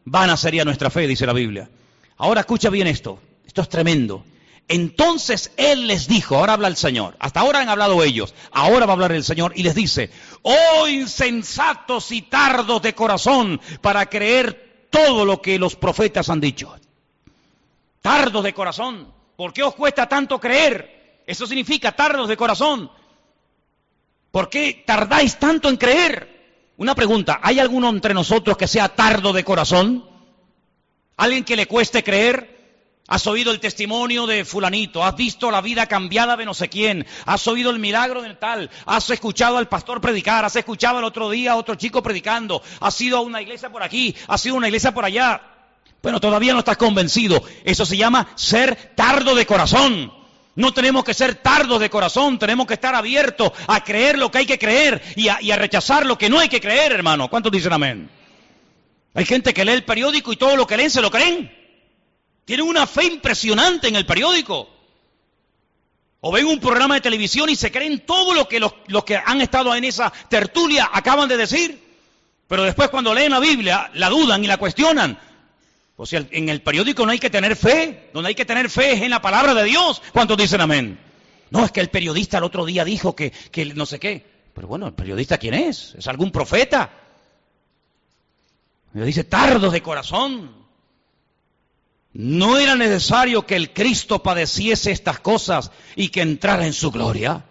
Vana sería nuestra fe, dice la Biblia. Ahora escucha bien esto. Esto es tremendo. Entonces Él les dijo, ahora habla el Señor, hasta ahora han hablado ellos, ahora va a hablar el Señor y les dice, oh insensatos y tardos de corazón para creer todo lo que los profetas han dicho. Tardos de corazón, ¿por qué os cuesta tanto creer? Eso significa tardos de corazón. ¿Por qué tardáis tanto en creer? Una pregunta, ¿hay alguno entre nosotros que sea tardo de corazón? ¿Alguien que le cueste creer? Has oído el testimonio de fulanito, has visto la vida cambiada de no sé quién, has oído el milagro del tal, has escuchado al pastor predicar, has escuchado el otro día a otro chico predicando, has ido a una iglesia por aquí, has ido a una iglesia por allá. Bueno, todavía no estás convencido. Eso se llama ser tardo de corazón. No tenemos que ser tardos de corazón, tenemos que estar abiertos a creer lo que hay que creer y a, y a rechazar lo que no hay que creer, hermano. ¿Cuántos dicen amén? Hay gente que lee el periódico y todo lo que leen se lo creen. Tienen una fe impresionante en el periódico. O ven un programa de televisión y se creen todo lo que los, que han estado en esa tertulia acaban de decir. Pero después cuando leen la Biblia, la dudan y la cuestionan. O sea, en el periódico no hay que tener fe. Donde hay que tener fe es en la palabra de Dios. ¿Cuántos dicen amén? No, es que el periodista el otro día dijo que, que no sé qué. Pero bueno, ¿el periodista quién es? ¿Es algún profeta? Me dice, tardos de corazón. ¿No era necesario que el Cristo padeciese estas cosas y que entrara en su gloria?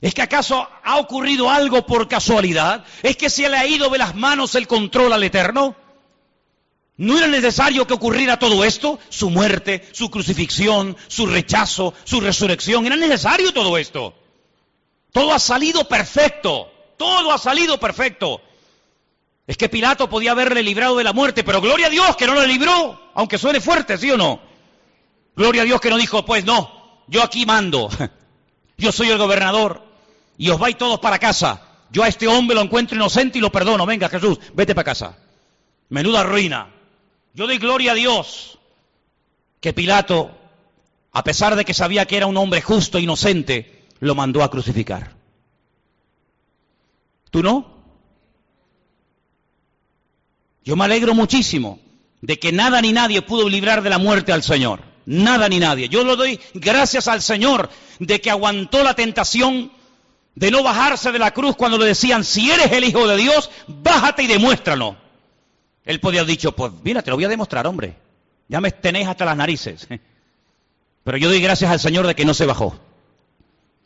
¿Es que acaso ha ocurrido algo por casualidad? ¿Es que se le ha ido de las manos el control al Eterno? ¿No era necesario que ocurriera todo esto? Su muerte, su crucifixión, su rechazo, su resurrección. ¿Era necesario todo esto? Todo ha salido perfecto. Todo ha salido perfecto. Es que Pilato podía haberle librado de la muerte, pero gloria a Dios que no lo libró, aunque suene fuerte, ¿sí o no? Gloria a Dios que no dijo, pues no, yo aquí mando, yo soy el gobernador y os vais todos para casa. Yo a este hombre lo encuentro inocente y lo perdono. Venga Jesús, vete para casa. Menuda ruina. Yo doy gloria a Dios que Pilato, a pesar de que sabía que era un hombre justo e inocente, lo mandó a crucificar. ¿Tú no? Yo me alegro muchísimo de que nada ni nadie pudo librar de la muerte al Señor. Nada ni nadie. Yo lo doy gracias al Señor de que aguantó la tentación de no bajarse de la cruz cuando le decían, si eres el Hijo de Dios, bájate y demuéstralo. Él podía haber dicho, pues mira, te lo voy a demostrar, hombre. Ya me tenéis hasta las narices. Pero yo doy gracias al Señor de que no se bajó.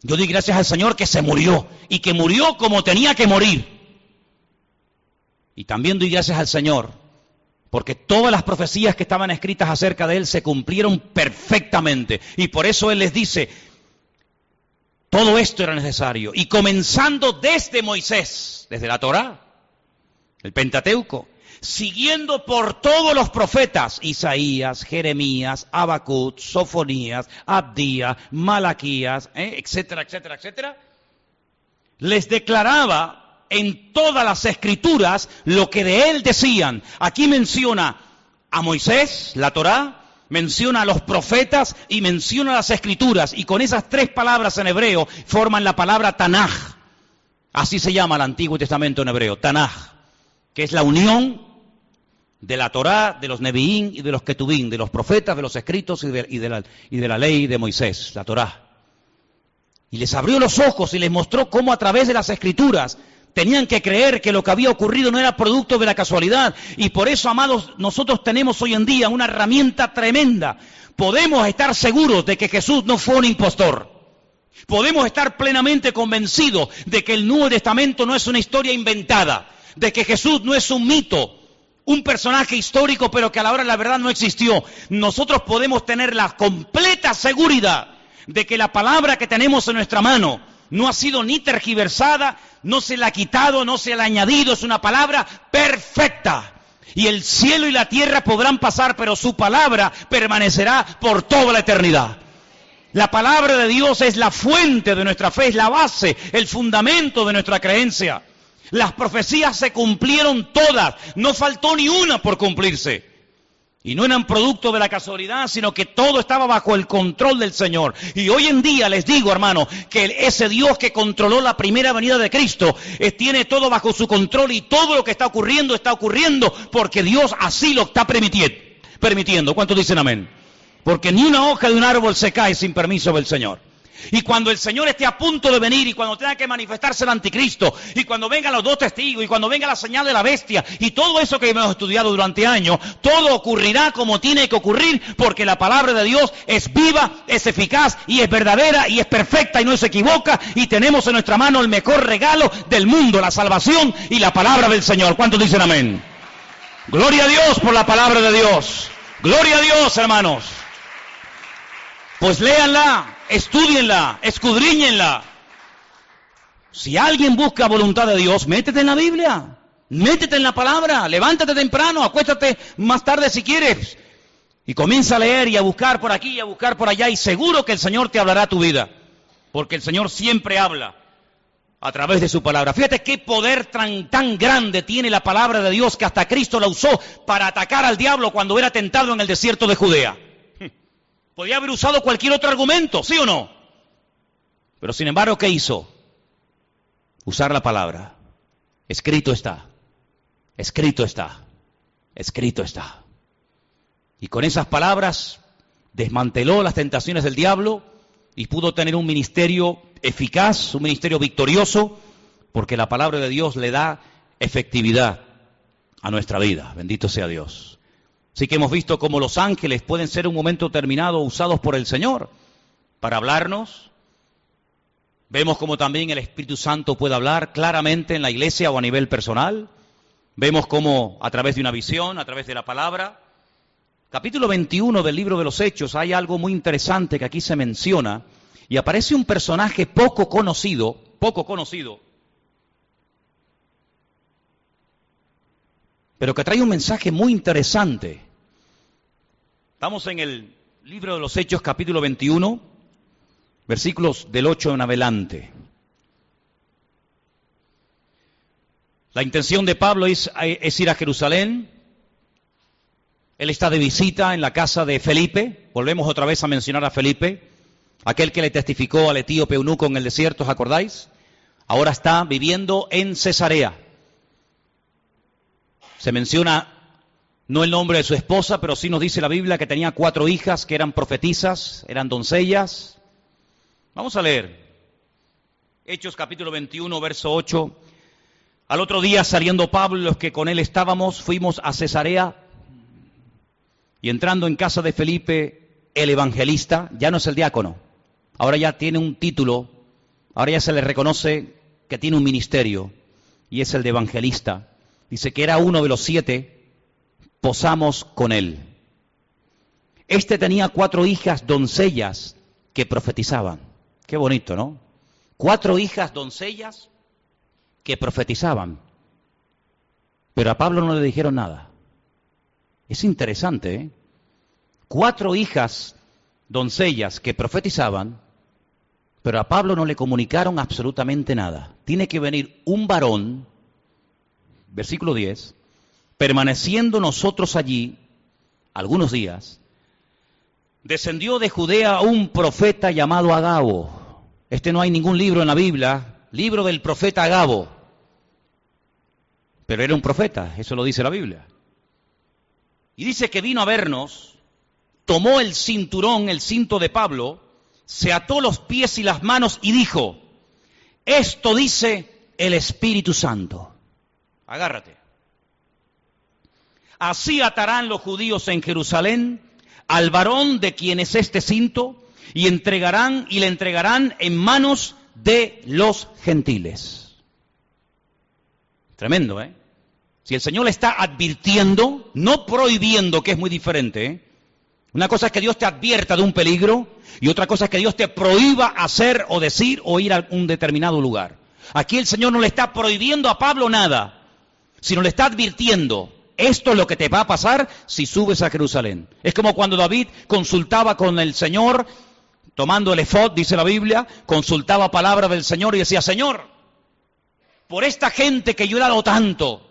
Yo doy gracias al Señor que se murió y que murió como tenía que morir. Y también doy gracias al Señor, porque todas las profecías que estaban escritas acerca de Él se cumplieron perfectamente. Y por eso Él les dice, todo esto era necesario. Y comenzando desde Moisés, desde la Torá, el Pentateuco, siguiendo por todos los profetas, Isaías, Jeremías, Abacut, Sofonías, Abdías, Malaquías, ¿eh? etcétera, etcétera, etcétera, les declaraba en todas las escrituras lo que de él decían. Aquí menciona a Moisés, la Torá, menciona a los profetas y menciona las escrituras. Y con esas tres palabras en hebreo forman la palabra Tanaj. Así se llama el Antiguo Testamento en hebreo, Tanaj, que es la unión de la Torá, de los Neviín y de los Ketubín, de los profetas, de los escritos y de, la, y de la ley de Moisés, la Torá. Y les abrió los ojos y les mostró cómo a través de las escrituras Tenían que creer que lo que había ocurrido no era producto de la casualidad. Y por eso, amados, nosotros tenemos hoy en día una herramienta tremenda. Podemos estar seguros de que Jesús no fue un impostor. Podemos estar plenamente convencidos de que el Nuevo Testamento no es una historia inventada, de que Jesús no es un mito, un personaje histórico, pero que a la hora de la verdad no existió. Nosotros podemos tener la completa seguridad de que la palabra que tenemos en nuestra mano no ha sido ni tergiversada, no se la ha quitado, no se la ha añadido, es una palabra perfecta. Y el cielo y la tierra podrán pasar, pero su palabra permanecerá por toda la eternidad. La palabra de Dios es la fuente de nuestra fe, es la base, el fundamento de nuestra creencia. Las profecías se cumplieron todas, no faltó ni una por cumplirse. Y no eran producto de la casualidad, sino que todo estaba bajo el control del Señor. Y hoy en día les digo, hermano, que ese Dios que controló la primera venida de Cristo eh, tiene todo bajo su control y todo lo que está ocurriendo está ocurriendo porque Dios así lo está permitiendo. permitiendo. ¿Cuántos dicen amén? Porque ni una hoja de un árbol se cae sin permiso del Señor. Y cuando el Señor esté a punto de venir y cuando tenga que manifestarse el anticristo y cuando vengan los dos testigos y cuando venga la señal de la bestia y todo eso que hemos estudiado durante años, todo ocurrirá como tiene que ocurrir porque la palabra de Dios es viva, es eficaz y es verdadera y es perfecta y no se equivoca y tenemos en nuestra mano el mejor regalo del mundo, la salvación y la palabra del Señor. ¿Cuántos dicen amén? Gloria a Dios por la palabra de Dios. Gloria a Dios, hermanos. Pues léanla, estudienla, escudriñenla. Si alguien busca voluntad de Dios, métete en la Biblia, métete en la palabra, levántate temprano, acuéstate más tarde si quieres. Y comienza a leer y a buscar por aquí y a buscar por allá y seguro que el Señor te hablará tu vida. Porque el Señor siempre habla a través de su palabra. Fíjate qué poder tan, tan grande tiene la palabra de Dios que hasta Cristo la usó para atacar al diablo cuando era tentado en el desierto de Judea. Podía haber usado cualquier otro argumento, ¿sí o no? Pero sin embargo, ¿qué hizo? Usar la palabra. Escrito está. Escrito está. Escrito está. Y con esas palabras desmanteló las tentaciones del diablo y pudo tener un ministerio eficaz, un ministerio victorioso, porque la palabra de Dios le da efectividad a nuestra vida. Bendito sea Dios. Así que hemos visto cómo los ángeles pueden ser un momento determinado usados por el Señor para hablarnos. Vemos cómo también el Espíritu Santo puede hablar claramente en la iglesia o a nivel personal. Vemos cómo a través de una visión, a través de la palabra. Capítulo 21 del libro de los Hechos hay algo muy interesante que aquí se menciona y aparece un personaje poco conocido, poco conocido, pero que trae un mensaje muy interesante. Estamos en el libro de los Hechos capítulo 21, versículos del 8 en adelante. La intención de Pablo es, ir a Jerusalén. Él está de visita en la casa de Felipe. Volvemos otra vez a mencionar a Felipe, aquel que le testificó al etíope eunuco en el desierto, ¿os acordáis? Ahora está viviendo en Cesarea. Se menciona no el nombre de su esposa, pero sí nos dice la Biblia que tenía cuatro hijas que eran profetisas, eran doncellas. Vamos a leer. Hechos capítulo 21, verso 8. Al otro día, saliendo Pablo y los que con él estábamos, fuimos a Cesarea y entrando en casa de Felipe, el evangelista, ya no es el diácono, ahora ya tiene un título, ahora ya se le reconoce que tiene un ministerio y es el de evangelista dice que era uno de los siete, posamos con él. Este tenía cuatro hijas doncellas que profetizaban. Qué bonito, ¿no? Cuatro hijas doncellas que profetizaban. Pero a Pablo no le dijeron nada. Es interesante, ¿eh? Cuatro hijas doncellas que profetizaban, pero a Pablo no le comunicaron absolutamente nada. Tiene que venir un varón versículo 10, permaneciendo nosotros allí algunos días, descendió de Judea un profeta llamado Agabo. Este no hay ningún libro en la Biblia, libro del profeta Agabo. Pero era un profeta, eso lo dice la Biblia. Y dice que vino a vernos, tomó el cinturón, el cinto de Pablo, se ató los pies y las manos y dijo, esto dice el Espíritu Santo. Agárrate. Así atarán los judíos en Jerusalén al varón de quien es este cinto y entregarán y le entregarán en manos de los gentiles. Tremendo, ¿eh? Si el Señor le está advirtiendo, no prohibiendo, que es muy diferente, ¿eh? Una cosa es que Dios te advierta de un peligro y otra cosa es que Dios te prohíba hacer o decir o ir a un determinado lugar. Aquí el Señor no le está prohibiendo a Pablo nada sino le está advirtiendo, esto es lo que te va a pasar si subes a Jerusalén. Es como cuando David consultaba con el Señor, tomando el efod, dice la Biblia, consultaba palabra del Señor y decía, Señor, por esta gente que yo he dado tanto,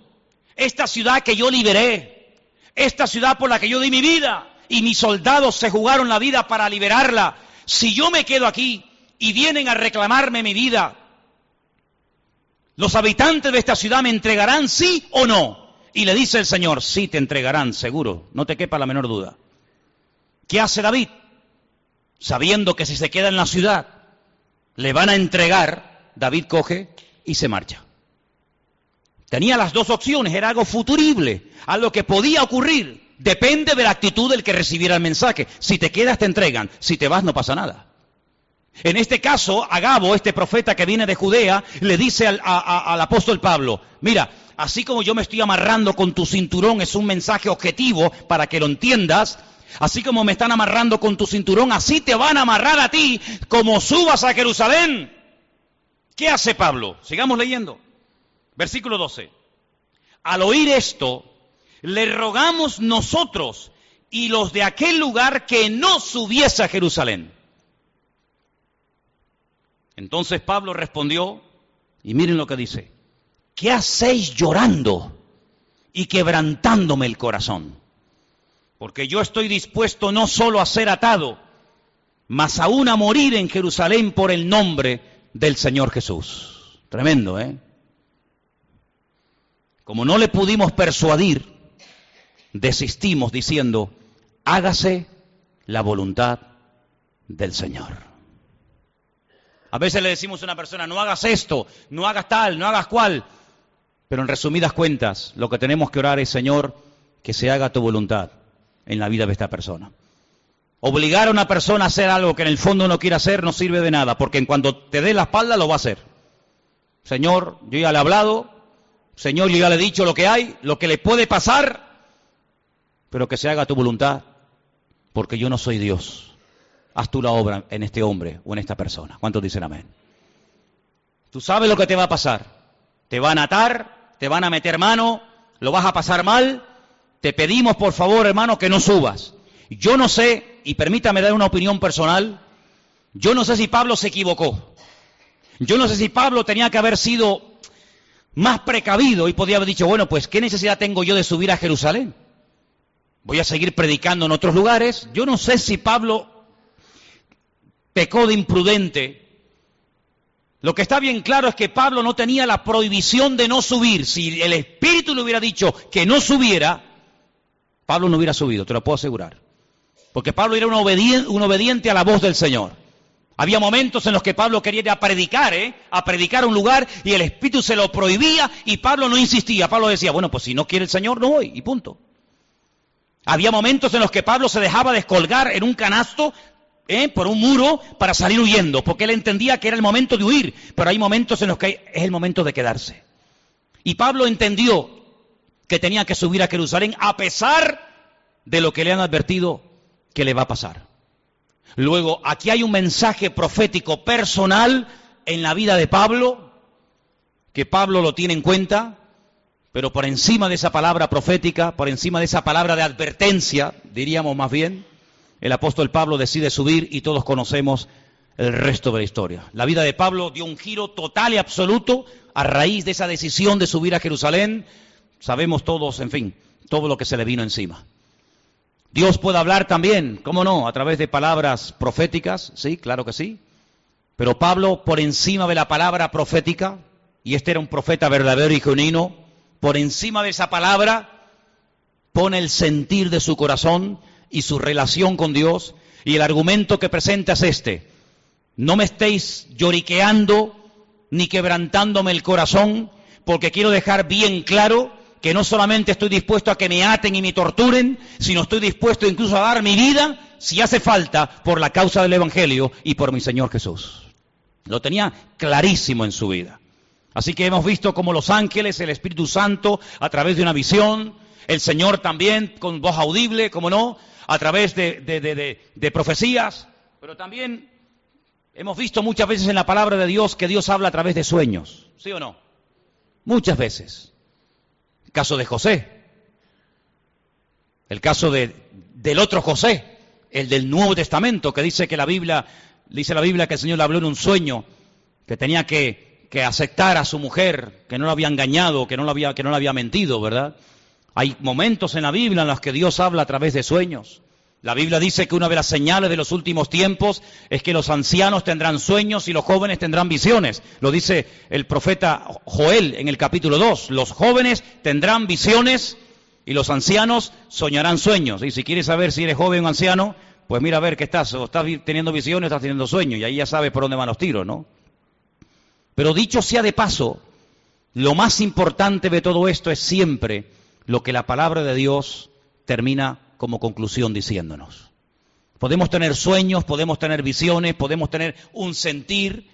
esta ciudad que yo liberé, esta ciudad por la que yo di mi vida y mis soldados se jugaron la vida para liberarla, si yo me quedo aquí y vienen a reclamarme mi vida, los habitantes de esta ciudad me entregarán sí o no. Y le dice el Señor, sí te entregarán, seguro, no te quepa la menor duda. ¿Qué hace David? Sabiendo que si se queda en la ciudad, le van a entregar, David coge y se marcha. Tenía las dos opciones, era algo futurible, algo que podía ocurrir. Depende de la actitud del que recibiera el mensaje. Si te quedas, te entregan. Si te vas, no pasa nada. En este caso, Agabo, este profeta que viene de Judea, le dice al, apóstol Pablo, mira, así como yo me estoy amarrando con tu cinturón, es un mensaje objetivo para que lo entiendas, así como me están amarrando con tu cinturón, así te van a amarrar a ti como subas a Jerusalén. ¿Qué hace Pablo? Sigamos leyendo. Versículo 12. Al oír esto, le rogamos nosotros y los de aquel lugar que no subiese a Jerusalén. Entonces Pablo respondió, y miren lo que dice, ¿qué hacéis llorando y quebrantándome el corazón? Porque yo estoy dispuesto no solo a ser atado, mas aún a morir en Jerusalén por el nombre del Señor Jesús. Tremendo, ¿eh? Como no le pudimos persuadir, desistimos diciendo, hágase la voluntad del Señor. A veces le decimos a una persona, no hagas esto, no hagas tal, no hagas cual. Pero en resumidas cuentas, lo que tenemos que orar es, Señor, que se haga tu voluntad. en la vida de esta persona. Obligar a una persona a hacer algo que en el fondo no quiere hacer no sirve de nada, porque en cuanto te dé la espalda lo va a hacer. Señor, yo ya le he hablado, Señor, yo ya le he dicho lo que hay, lo que le puede pasar, pero que se haga tu voluntad, porque yo no soy Dios. Haz tú la obra en este hombre o en esta persona. ¿Cuántos dicen amén? Tú sabes lo que te va a pasar. Te van a atar, te van a meter mano, lo vas a pasar mal. Te pedimos, por favor, hermano, que no subas. Yo no sé, y permítame dar una opinión personal, yo no sé si Pablo se equivocó. Yo no sé si Pablo tenía que haber sido más precavido y podía haber dicho, bueno, pues ¿qué necesidad tengo yo de subir a Jerusalén? Voy a seguir predicando en otros lugares. Yo no sé si Pablo pecó de imprudente. Lo que está bien claro es que Pablo no tenía la prohibición de no subir. Si el Espíritu le hubiera dicho que no subiera, Pablo no hubiera subido, te lo puedo asegurar. Porque Pablo era un obediente, un obediente a la voz del Señor. Había momentos en los que Pablo quería ir a predicar, ¿eh? a predicar un lugar y el Espíritu se lo prohibía y Pablo no insistía. Pablo decía, bueno, pues si no quiere el Señor, no voy y punto. Había momentos en los que Pablo se dejaba descolgar en un canasto ¿eh? por un muro para salir huyendo, porque él entendía que era el momento de huir, pero hay momentos en los que es el momento de quedarse. Y Pablo entendió que tenía que subir a Jerusalén a pesar de lo que le han advertido que le va a pasar. Luego, aquí hay un mensaje profético personal en la vida de Pablo, que Pablo lo tiene en cuenta, pero por encima de esa palabra profética, por encima de esa palabra de advertencia, diríamos más bien, el apóstol Pablo decide subir y todos conocemos el resto de la historia. La vida de Pablo dio un giro total y absoluto a raíz de esa decisión de subir a Jerusalén. Sabemos todos, en fin, todo lo que se le vino encima. Dios puede hablar también, ¿cómo no? A través de palabras proféticas, sí, claro que sí. Pero Pablo, por encima de la palabra profética, y este era un profeta verdadero y genuino, por encima de esa palabra pone el sentir de su corazón y su relación con Dios. Y el argumento que presenta es este. No me estéis lloriqueando ni quebrantándome el corazón, porque quiero dejar bien claro que no solamente estoy dispuesto a que me aten y me torturen, sino estoy dispuesto incluso a dar mi vida, si hace falta, por la causa del Evangelio y por mi Señor Jesús. Lo tenía clarísimo en su vida. Así que hemos visto como los ángeles, el Espíritu Santo, a través de una visión, el Señor también con voz audible, como no, a través de, profecías, pero también hemos visto muchas veces en la palabra de Dios que Dios habla a través de sueños, ¿sí o no? Muchas veces. El caso de José, el caso de, del otro José, el del Nuevo Testamento, que dice que la Biblia, dice la Biblia que el Señor le habló en un sueño, que tenía que que aceptar a su mujer, que no la había engañado, que no la había, que no la había mentido, ¿verdad? Hay momentos en la Biblia en los que Dios habla a través de sueños. La Biblia dice que una de las señales de los últimos tiempos es que los ancianos tendrán sueños y los jóvenes tendrán visiones. Lo dice el profeta Joel en el capítulo 2. Los jóvenes tendrán visiones y los ancianos soñarán sueños. Y si quieres saber si eres joven o anciano, pues mira a ver qué estás. O estás teniendo visiones o estás teniendo sueños. Y ahí ya sabes por dónde van los tiros, ¿no? Pero dicho sea de paso, lo más importante de todo esto es siempre lo que la palabra de Dios termina como conclusión diciéndonos. Podemos tener sueños, podemos tener visiones, podemos tener un sentir.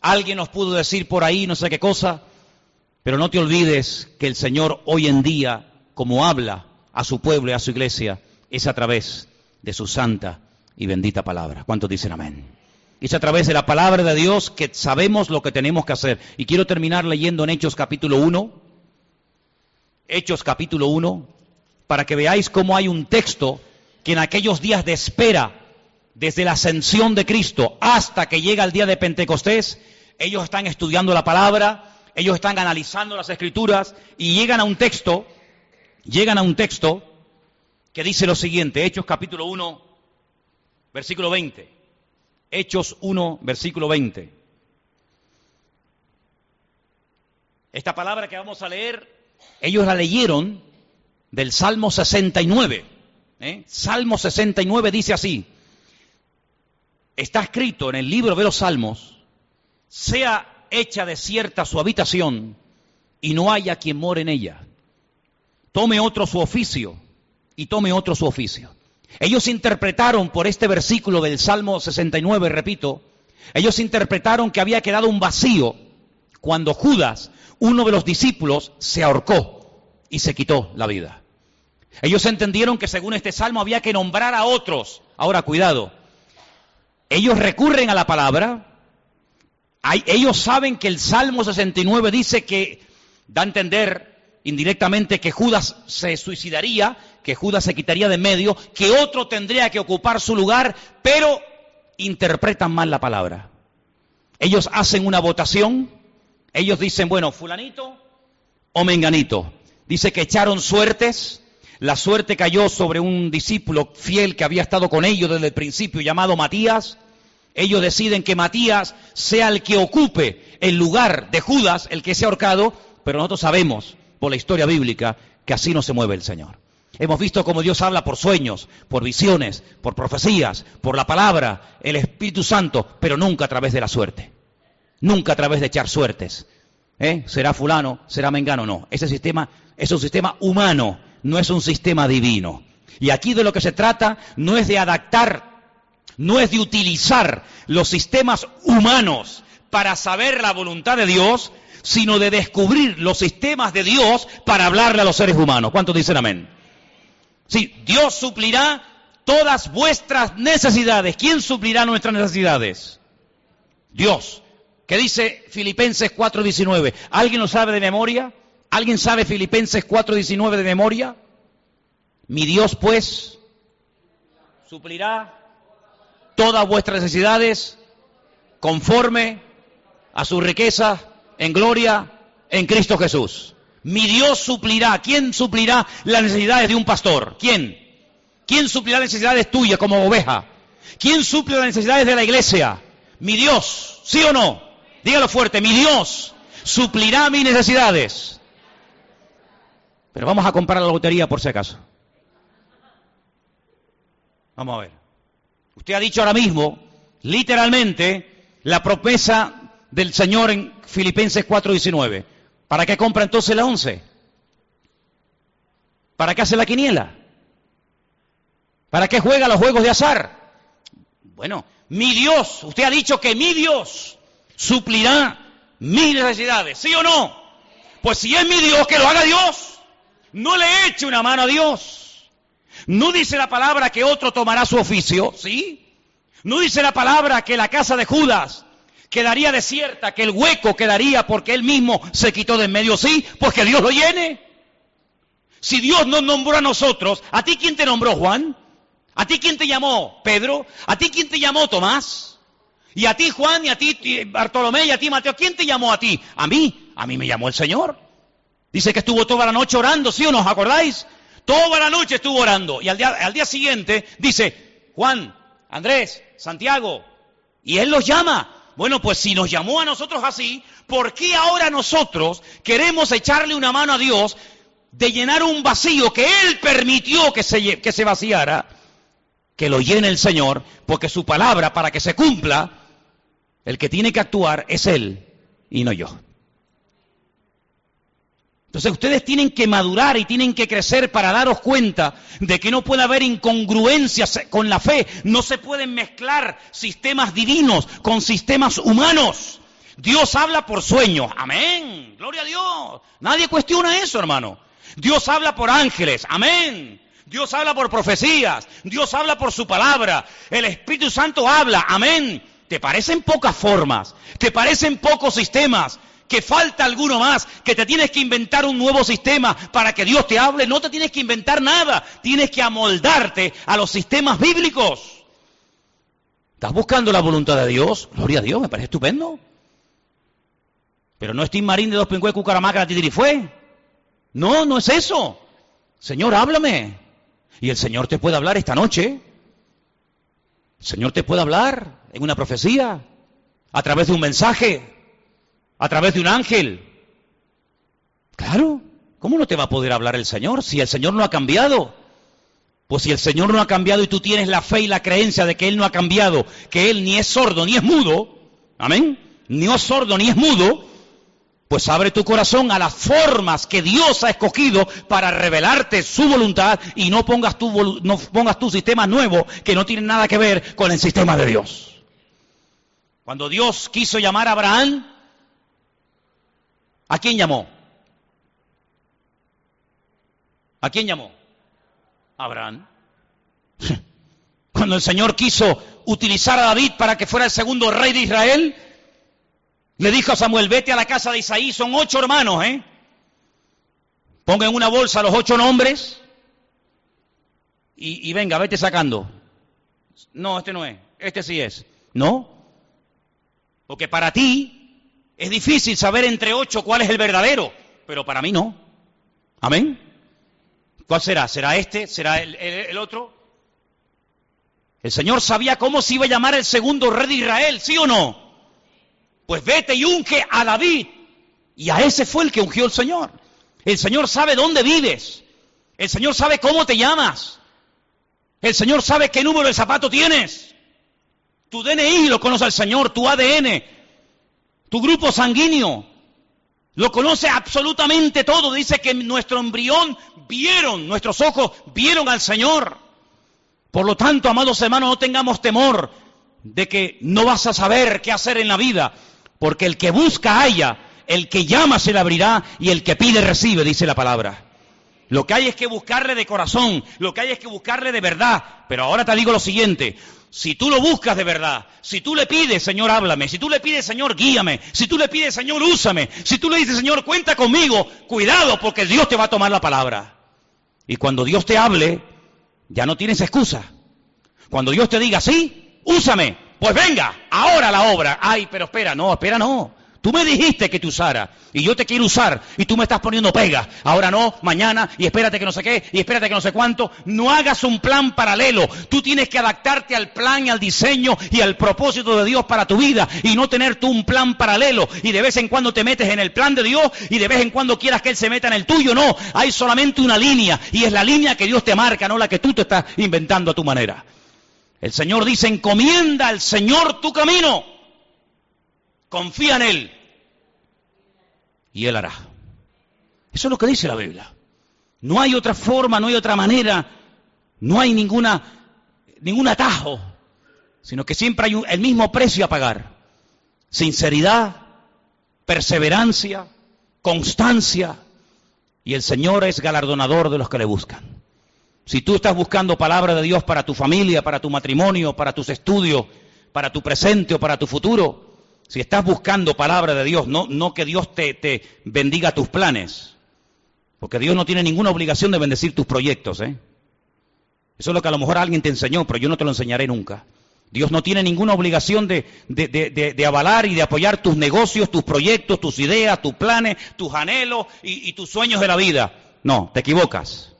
Alguien nos pudo decir por ahí no sé qué cosa, pero no te olvides que el Señor hoy en día, como habla a su pueblo y a su iglesia, es a través de su santa y bendita palabra. ¿Cuántos dicen amén? Es a través de la palabra de Dios que sabemos lo que tenemos que hacer. Y quiero terminar leyendo en Hechos capítulo 1. Hechos capítulo 1, para que veáis cómo hay un texto que en aquellos días de espera, desde la ascensión de Cristo hasta que llega el día de Pentecostés, ellos están estudiando la palabra, ellos están analizando las escrituras y llegan a un texto, llegan a un texto que dice lo siguiente, Hechos capítulo 1, versículo 20. Hechos 1, versículo 20. Esta palabra que vamos a leer, ellos la leyeron del Salmo 69. ¿eh? Salmo 69 dice así, está escrito en el libro de los Salmos, sea hecha desierta su habitación y no haya quien more en ella. Tome otro su oficio y tome otro su oficio. Ellos interpretaron por este versículo del Salmo 69, repito, ellos interpretaron que había quedado un vacío cuando Judas, uno de los discípulos, se ahorcó y se quitó la vida. Ellos entendieron que según este salmo había que nombrar a otros. Ahora, cuidado, ellos recurren a la palabra, ellos saben que el Salmo 69 dice que da a entender indirectamente que Judas se suicidaría, que Judas se quitaría de medio, que otro tendría que ocupar su lugar, pero interpretan mal la palabra. Ellos hacen una votación, ellos dicen, bueno, fulanito o menganito. Dice que echaron suertes, la suerte cayó sobre un discípulo fiel que había estado con ellos desde el principio, llamado Matías. Ellos deciden que Matías sea el que ocupe el lugar de Judas, el que se ha ahorcado, pero nosotros sabemos por la historia bíblica que así no se mueve el Señor. Hemos visto cómo Dios habla por sueños, por visiones, por profecías, por la palabra, el Espíritu Santo, pero nunca a través de la suerte. Nunca a través de echar suertes. ¿Eh? Será fulano, será mengano, no. Ese sistema es un sistema humano no es un sistema divino. Y aquí de lo que se trata no es de adaptar, no es de utilizar los sistemas humanos para saber la voluntad de Dios, sino de descubrir los sistemas de Dios para hablarle a los seres humanos. ¿Cuántos dicen amén? Sí, Dios suplirá todas vuestras necesidades. ¿Quién suplirá nuestras necesidades? Dios. ¿Qué dice Filipenses 4:19? ¿Alguien lo sabe de memoria? ¿Alguien sabe Filipenses 4:19 de memoria? Mi Dios pues suplirá todas vuestras necesidades conforme a su riqueza en gloria en Cristo Jesús. Mi Dios suplirá. ¿Quién suplirá las necesidades de un pastor? ¿Quién? ¿Quién suplirá las necesidades tuyas como oveja? ¿Quién suple las necesidades de la iglesia? Mi Dios, ¿sí o no? Dígalo fuerte, mi Dios suplirá mis necesidades. Pero vamos a comprar la lotería por si acaso. Vamos a ver. Usted ha dicho ahora mismo, literalmente, la promesa del Señor en Filipenses 4:19. ¿Para qué compra entonces la once? ¿Para qué hace la quiniela? ¿Para qué juega los juegos de azar? Bueno, mi Dios, usted ha dicho que mi Dios suplirá mis necesidades, ¿sí o no? Pues si es mi Dios, que lo haga Dios. No le eche una mano a Dios. No dice la palabra que otro tomará su oficio, ¿sí? No dice la palabra que la casa de Judas quedaría desierta, que el hueco quedaría porque él mismo se quitó de en medio, sí, pues que Dios lo llene. Si Dios nos nombró a nosotros, ¿a ti quién te nombró Juan? ¿A ti quién te llamó Pedro? ¿A ti quién te llamó Tomás? Y a ti Juan, y a ti Bartolomé, y a ti Mateo, ¿quién te llamó a ti? A mí, a mí me llamó el Señor. Dice que estuvo toda la noche orando, ¿sí o no? ¿Os acordáis? Toda la noche estuvo orando. Y al día, al día siguiente dice, Juan, Andrés, Santiago, y él los llama. Bueno, pues si nos llamó a nosotros así, ¿por qué ahora nosotros queremos echarle una mano a Dios de llenar un vacío que Él permitió que se, que se vaciara? Que lo llene el Señor, porque su palabra, para que se cumpla, el que tiene que actuar es Él y no yo. Entonces ustedes tienen que madurar y tienen que crecer para daros cuenta de que no puede haber incongruencias con la fe. No se pueden mezclar sistemas divinos con sistemas humanos. Dios habla por sueños. Amén. Gloria a Dios. Nadie cuestiona eso, hermano. Dios habla por ángeles. Amén. Dios habla por profecías. Dios habla por su palabra. El Espíritu Santo habla. Amén. ¿Te parecen pocas formas? ¿Te parecen pocos sistemas? que falta alguno más, que te tienes que inventar un nuevo sistema para que Dios te hable. No te tienes que inventar nada, tienes que amoldarte a los sistemas bíblicos. ¿Estás buscando la voluntad de Dios? Gloria a Dios, me parece estupendo. Pero no es Tim Marín de dos Pincué, Cucaramaca, fue. No, no es eso. Señor, háblame. Y el Señor te puede hablar esta noche. El Señor te puede hablar en una profecía, a través de un mensaje, a través de un ángel. Claro, ¿cómo no te va a poder hablar el Señor si el Señor no ha cambiado? Pues si el Señor no ha cambiado y tú tienes la fe y la creencia de que Él no ha cambiado, que Él ni es sordo ni es mudo, amén, ni es sordo ni es mudo, Pues abre tu corazón a las formas que Dios ha escogido para revelarte su voluntad y no pongas tu, no pongas tu sistema nuevo que no tiene nada que ver con el sistema de Dios. Cuando Dios quiso llamar a Abraham, ¿a quién llamó? ¿A quién llamó? Abraham. Cuando el Señor quiso utilizar a David para que fuera el segundo rey de Israel, le dijo a Samuel, vete a la casa de Isaí, son ocho hermanos, ¿eh? Ponga en una bolsa los ocho nombres y, y venga, vete sacando. No, este no es, este sí es. ¿No? Porque para ti es difícil saber entre ocho cuál es el verdadero, pero para mí no. Amén. ¿Cuál será? ¿Será este? ¿Será el, otro? El Señor sabía cómo se iba a llamar el segundo rey de Israel, ¿sí o no? Pues vete y unge a David. Y a ese fue el que ungió el Señor. El Señor sabe dónde vives. El Señor sabe cómo te llamas. El Señor sabe qué número de zapato tienes. Tu DNI lo conoce el Señor, tu ADN, tu grupo sanguíneo. Lo conoce absolutamente todo. Dice que nuestro embrión vieron, nuestros ojos vieron al Señor. Por lo tanto, amados hermanos, no tengamos temor de que no vas a saber qué hacer en la vida. Porque el que busca haya, el que llama se le abrirá y el que pide recibe, dice la palabra. Lo que hay es que buscarle de corazón, lo que hay es que buscarle de verdad. Pero ahora te digo lo siguiente, si tú lo buscas de verdad, si tú le pides, Señor, háblame, si tú le pides, Señor, guíame, si tú le pides, Señor, úsame, si tú le dices, Señor, cuenta conmigo, cuidado porque Dios te va a tomar la palabra. Y cuando Dios te hable, ya no tienes excusa. Cuando Dios te diga, sí, úsame, pues venga, ahora la obra. Ay, pero espera, no, espera, no. Tú me dijiste que te usara y yo te quiero usar y tú me estás poniendo pega. Ahora no, mañana y espérate que no sé qué y espérate que no sé cuánto. No hagas un plan paralelo. Tú tienes que adaptarte al plan y al diseño y al propósito de Dios para tu vida y no tener tú un plan paralelo y de vez en cuando te metes en el plan de Dios y de vez en cuando quieras que Él se meta en el tuyo. No, hay solamente una línea y es la línea que Dios te marca, no la que tú te estás inventando a tu manera. El Señor dice, encomienda al Señor tu camino. Confía en Él. Y Él hará. Eso es lo que dice la Biblia. No hay otra forma, no hay otra manera, no hay ninguna, ningún atajo, sino que siempre hay el mismo precio a pagar. Sinceridad, perseverancia, constancia, y el Señor es galardonador de los que le buscan. Si tú estás buscando palabra de Dios para tu familia, para tu matrimonio, para tus estudios, para tu presente o para tu futuro, si estás buscando palabra de Dios, no, que Dios te, bendiga tus planes, porque Dios no tiene ninguna obligación de bendecir tus proyectos. ¿eh? Eso es lo que a lo mejor alguien te enseñó, pero yo no te lo enseñaré nunca. Dios no tiene ninguna obligación de, avalar y de apoyar tus negocios, tus proyectos, tus ideas, tus planes, tus anhelos y, y tus sueños de la vida. No, te equivocas.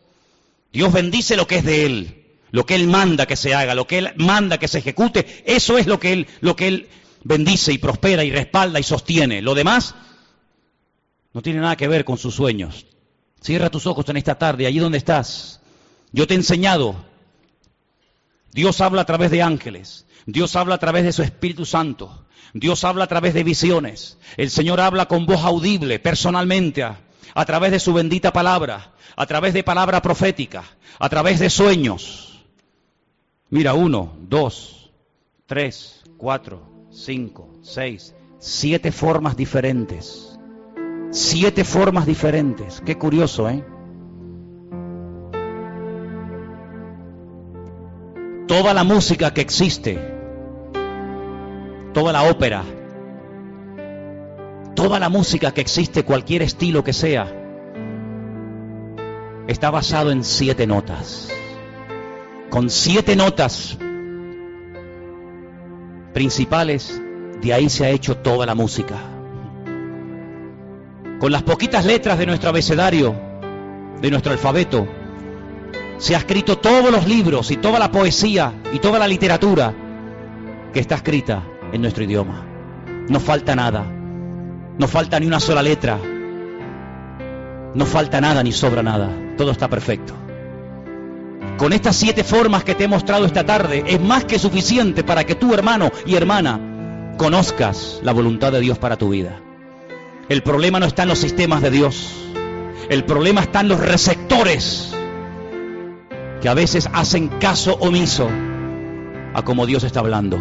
Dios bendice lo que es de Él, lo que Él manda que se haga, lo que Él manda que se ejecute, eso es lo que Él, lo que Él bendice y prospera y respalda y sostiene. Lo demás no tiene nada que ver con sus sueños. Cierra tus ojos en esta tarde, allí donde estás. Yo te he enseñado. Dios habla a través de ángeles. Dios habla a través de su Espíritu Santo. Dios habla a través de visiones. El Señor habla con voz audible, personalmente, a través de su bendita palabra a través de palabra profética, a través de sueños. Mira, uno, dos, tres, cuatro, cinco, seis, siete formas diferentes. Siete formas diferentes. Qué curioso, ¿eh? Toda la música que existe, toda la ópera, toda la música que existe, cualquier estilo que sea, está basado en siete notas. Con siete notas principales, de ahí se ha hecho toda la música. Con las poquitas letras de nuestro abecedario, de nuestro alfabeto, se ha escrito todos los libros y toda la poesía y toda la literatura que está escrita en nuestro idioma. No falta nada, no falta ni una sola letra, no falta nada ni sobra nada todo está perfecto. Con estas siete formas que te he mostrado esta tarde, es más que suficiente para que tú, hermano y hermana, conozcas la voluntad de Dios para tu vida. El problema no está en los sistemas de Dios. El problema está en los receptores que a veces hacen caso omiso a como Dios está hablando.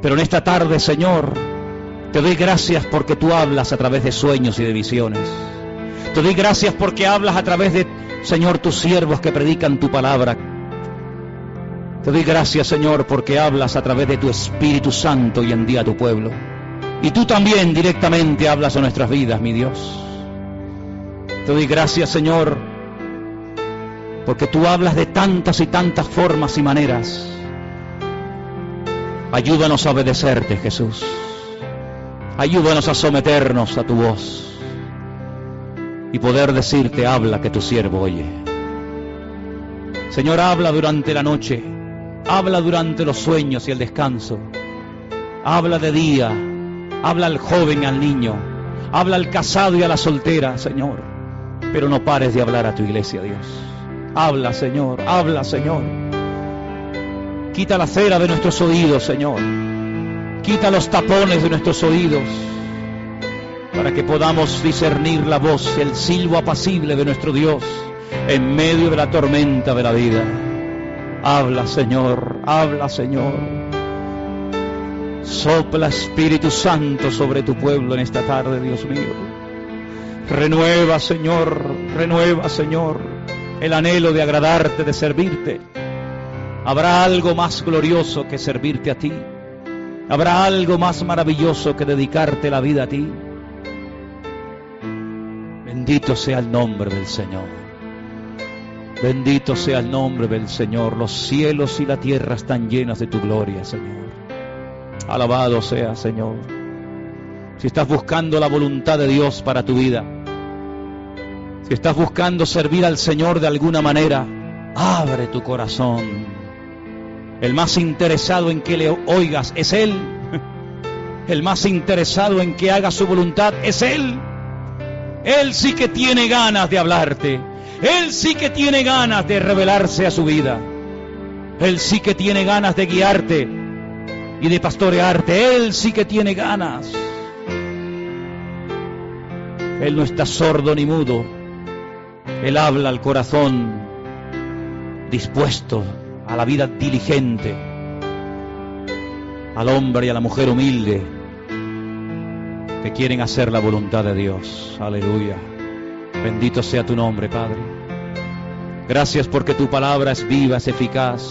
Pero en esta tarde, Señor, te doy gracias porque tú hablas a través de sueños y de visiones. Te doy gracias porque hablas a través de, Señor, tus siervos que predican tu palabra. Te doy gracias, Señor, porque hablas a través de tu Espíritu Santo y en día a tu pueblo. Y tú también directamente hablas a nuestras vidas, mi Dios. Te doy gracias, Señor, porque tú hablas de tantas y tantas formas y maneras. Ayúdanos a obedecerte, Jesús. Ayúdanos a someternos a tu voz y poder decirte, habla que tu siervo oye. Señor, habla durante la noche, habla durante los sueños y el descanso, habla de día, habla al joven, al niño, habla al casado y a la soltera, Señor, pero no pares de hablar a tu iglesia, Dios. Habla, Señor, habla, Señor. Quita la cera de nuestros oídos, Señor. Quita los tapones de nuestros oídos para que podamos discernir la voz, el silbo apacible de nuestro Dios en medio de la tormenta de la vida. Habla, Señor, habla, Señor. Sopla Espíritu Santo sobre tu pueblo en esta tarde, Dios mío. Renueva, Señor, renueva, Señor, el anhelo de agradarte, de servirte. Habrá algo más glorioso que servirte a ti. Habrá algo más maravilloso que dedicarte la vida a ti. Bendito sea el nombre del Señor. Bendito sea el nombre del Señor. Los cielos y la tierra están llenas de tu gloria, Señor. Alabado sea, Señor. Si estás buscando la voluntad de Dios para tu vida, si estás buscando servir al Señor de alguna manera, abre tu corazón el más interesado en que le oigas es Él. El más interesado en que haga su voluntad es Él. Él sí que tiene ganas de hablarte. Él sí que tiene ganas de revelarse a su vida. Él sí que tiene ganas de guiarte y de pastorearte. Él sí que tiene ganas. Él no está sordo ni mudo. Él habla al corazón dispuesto a la vida diligente, al hombre y a la mujer humilde que quieren hacer la voluntad de Dios. Aleluya. Bendito sea tu nombre, Padre. Gracias porque tu palabra es viva, es eficaz.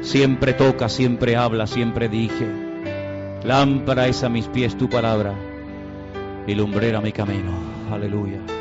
Siempre toca, siempre habla, siempre dije. Lámpara es a mis pies tu palabra y lumbrera mi camino. Aleluya.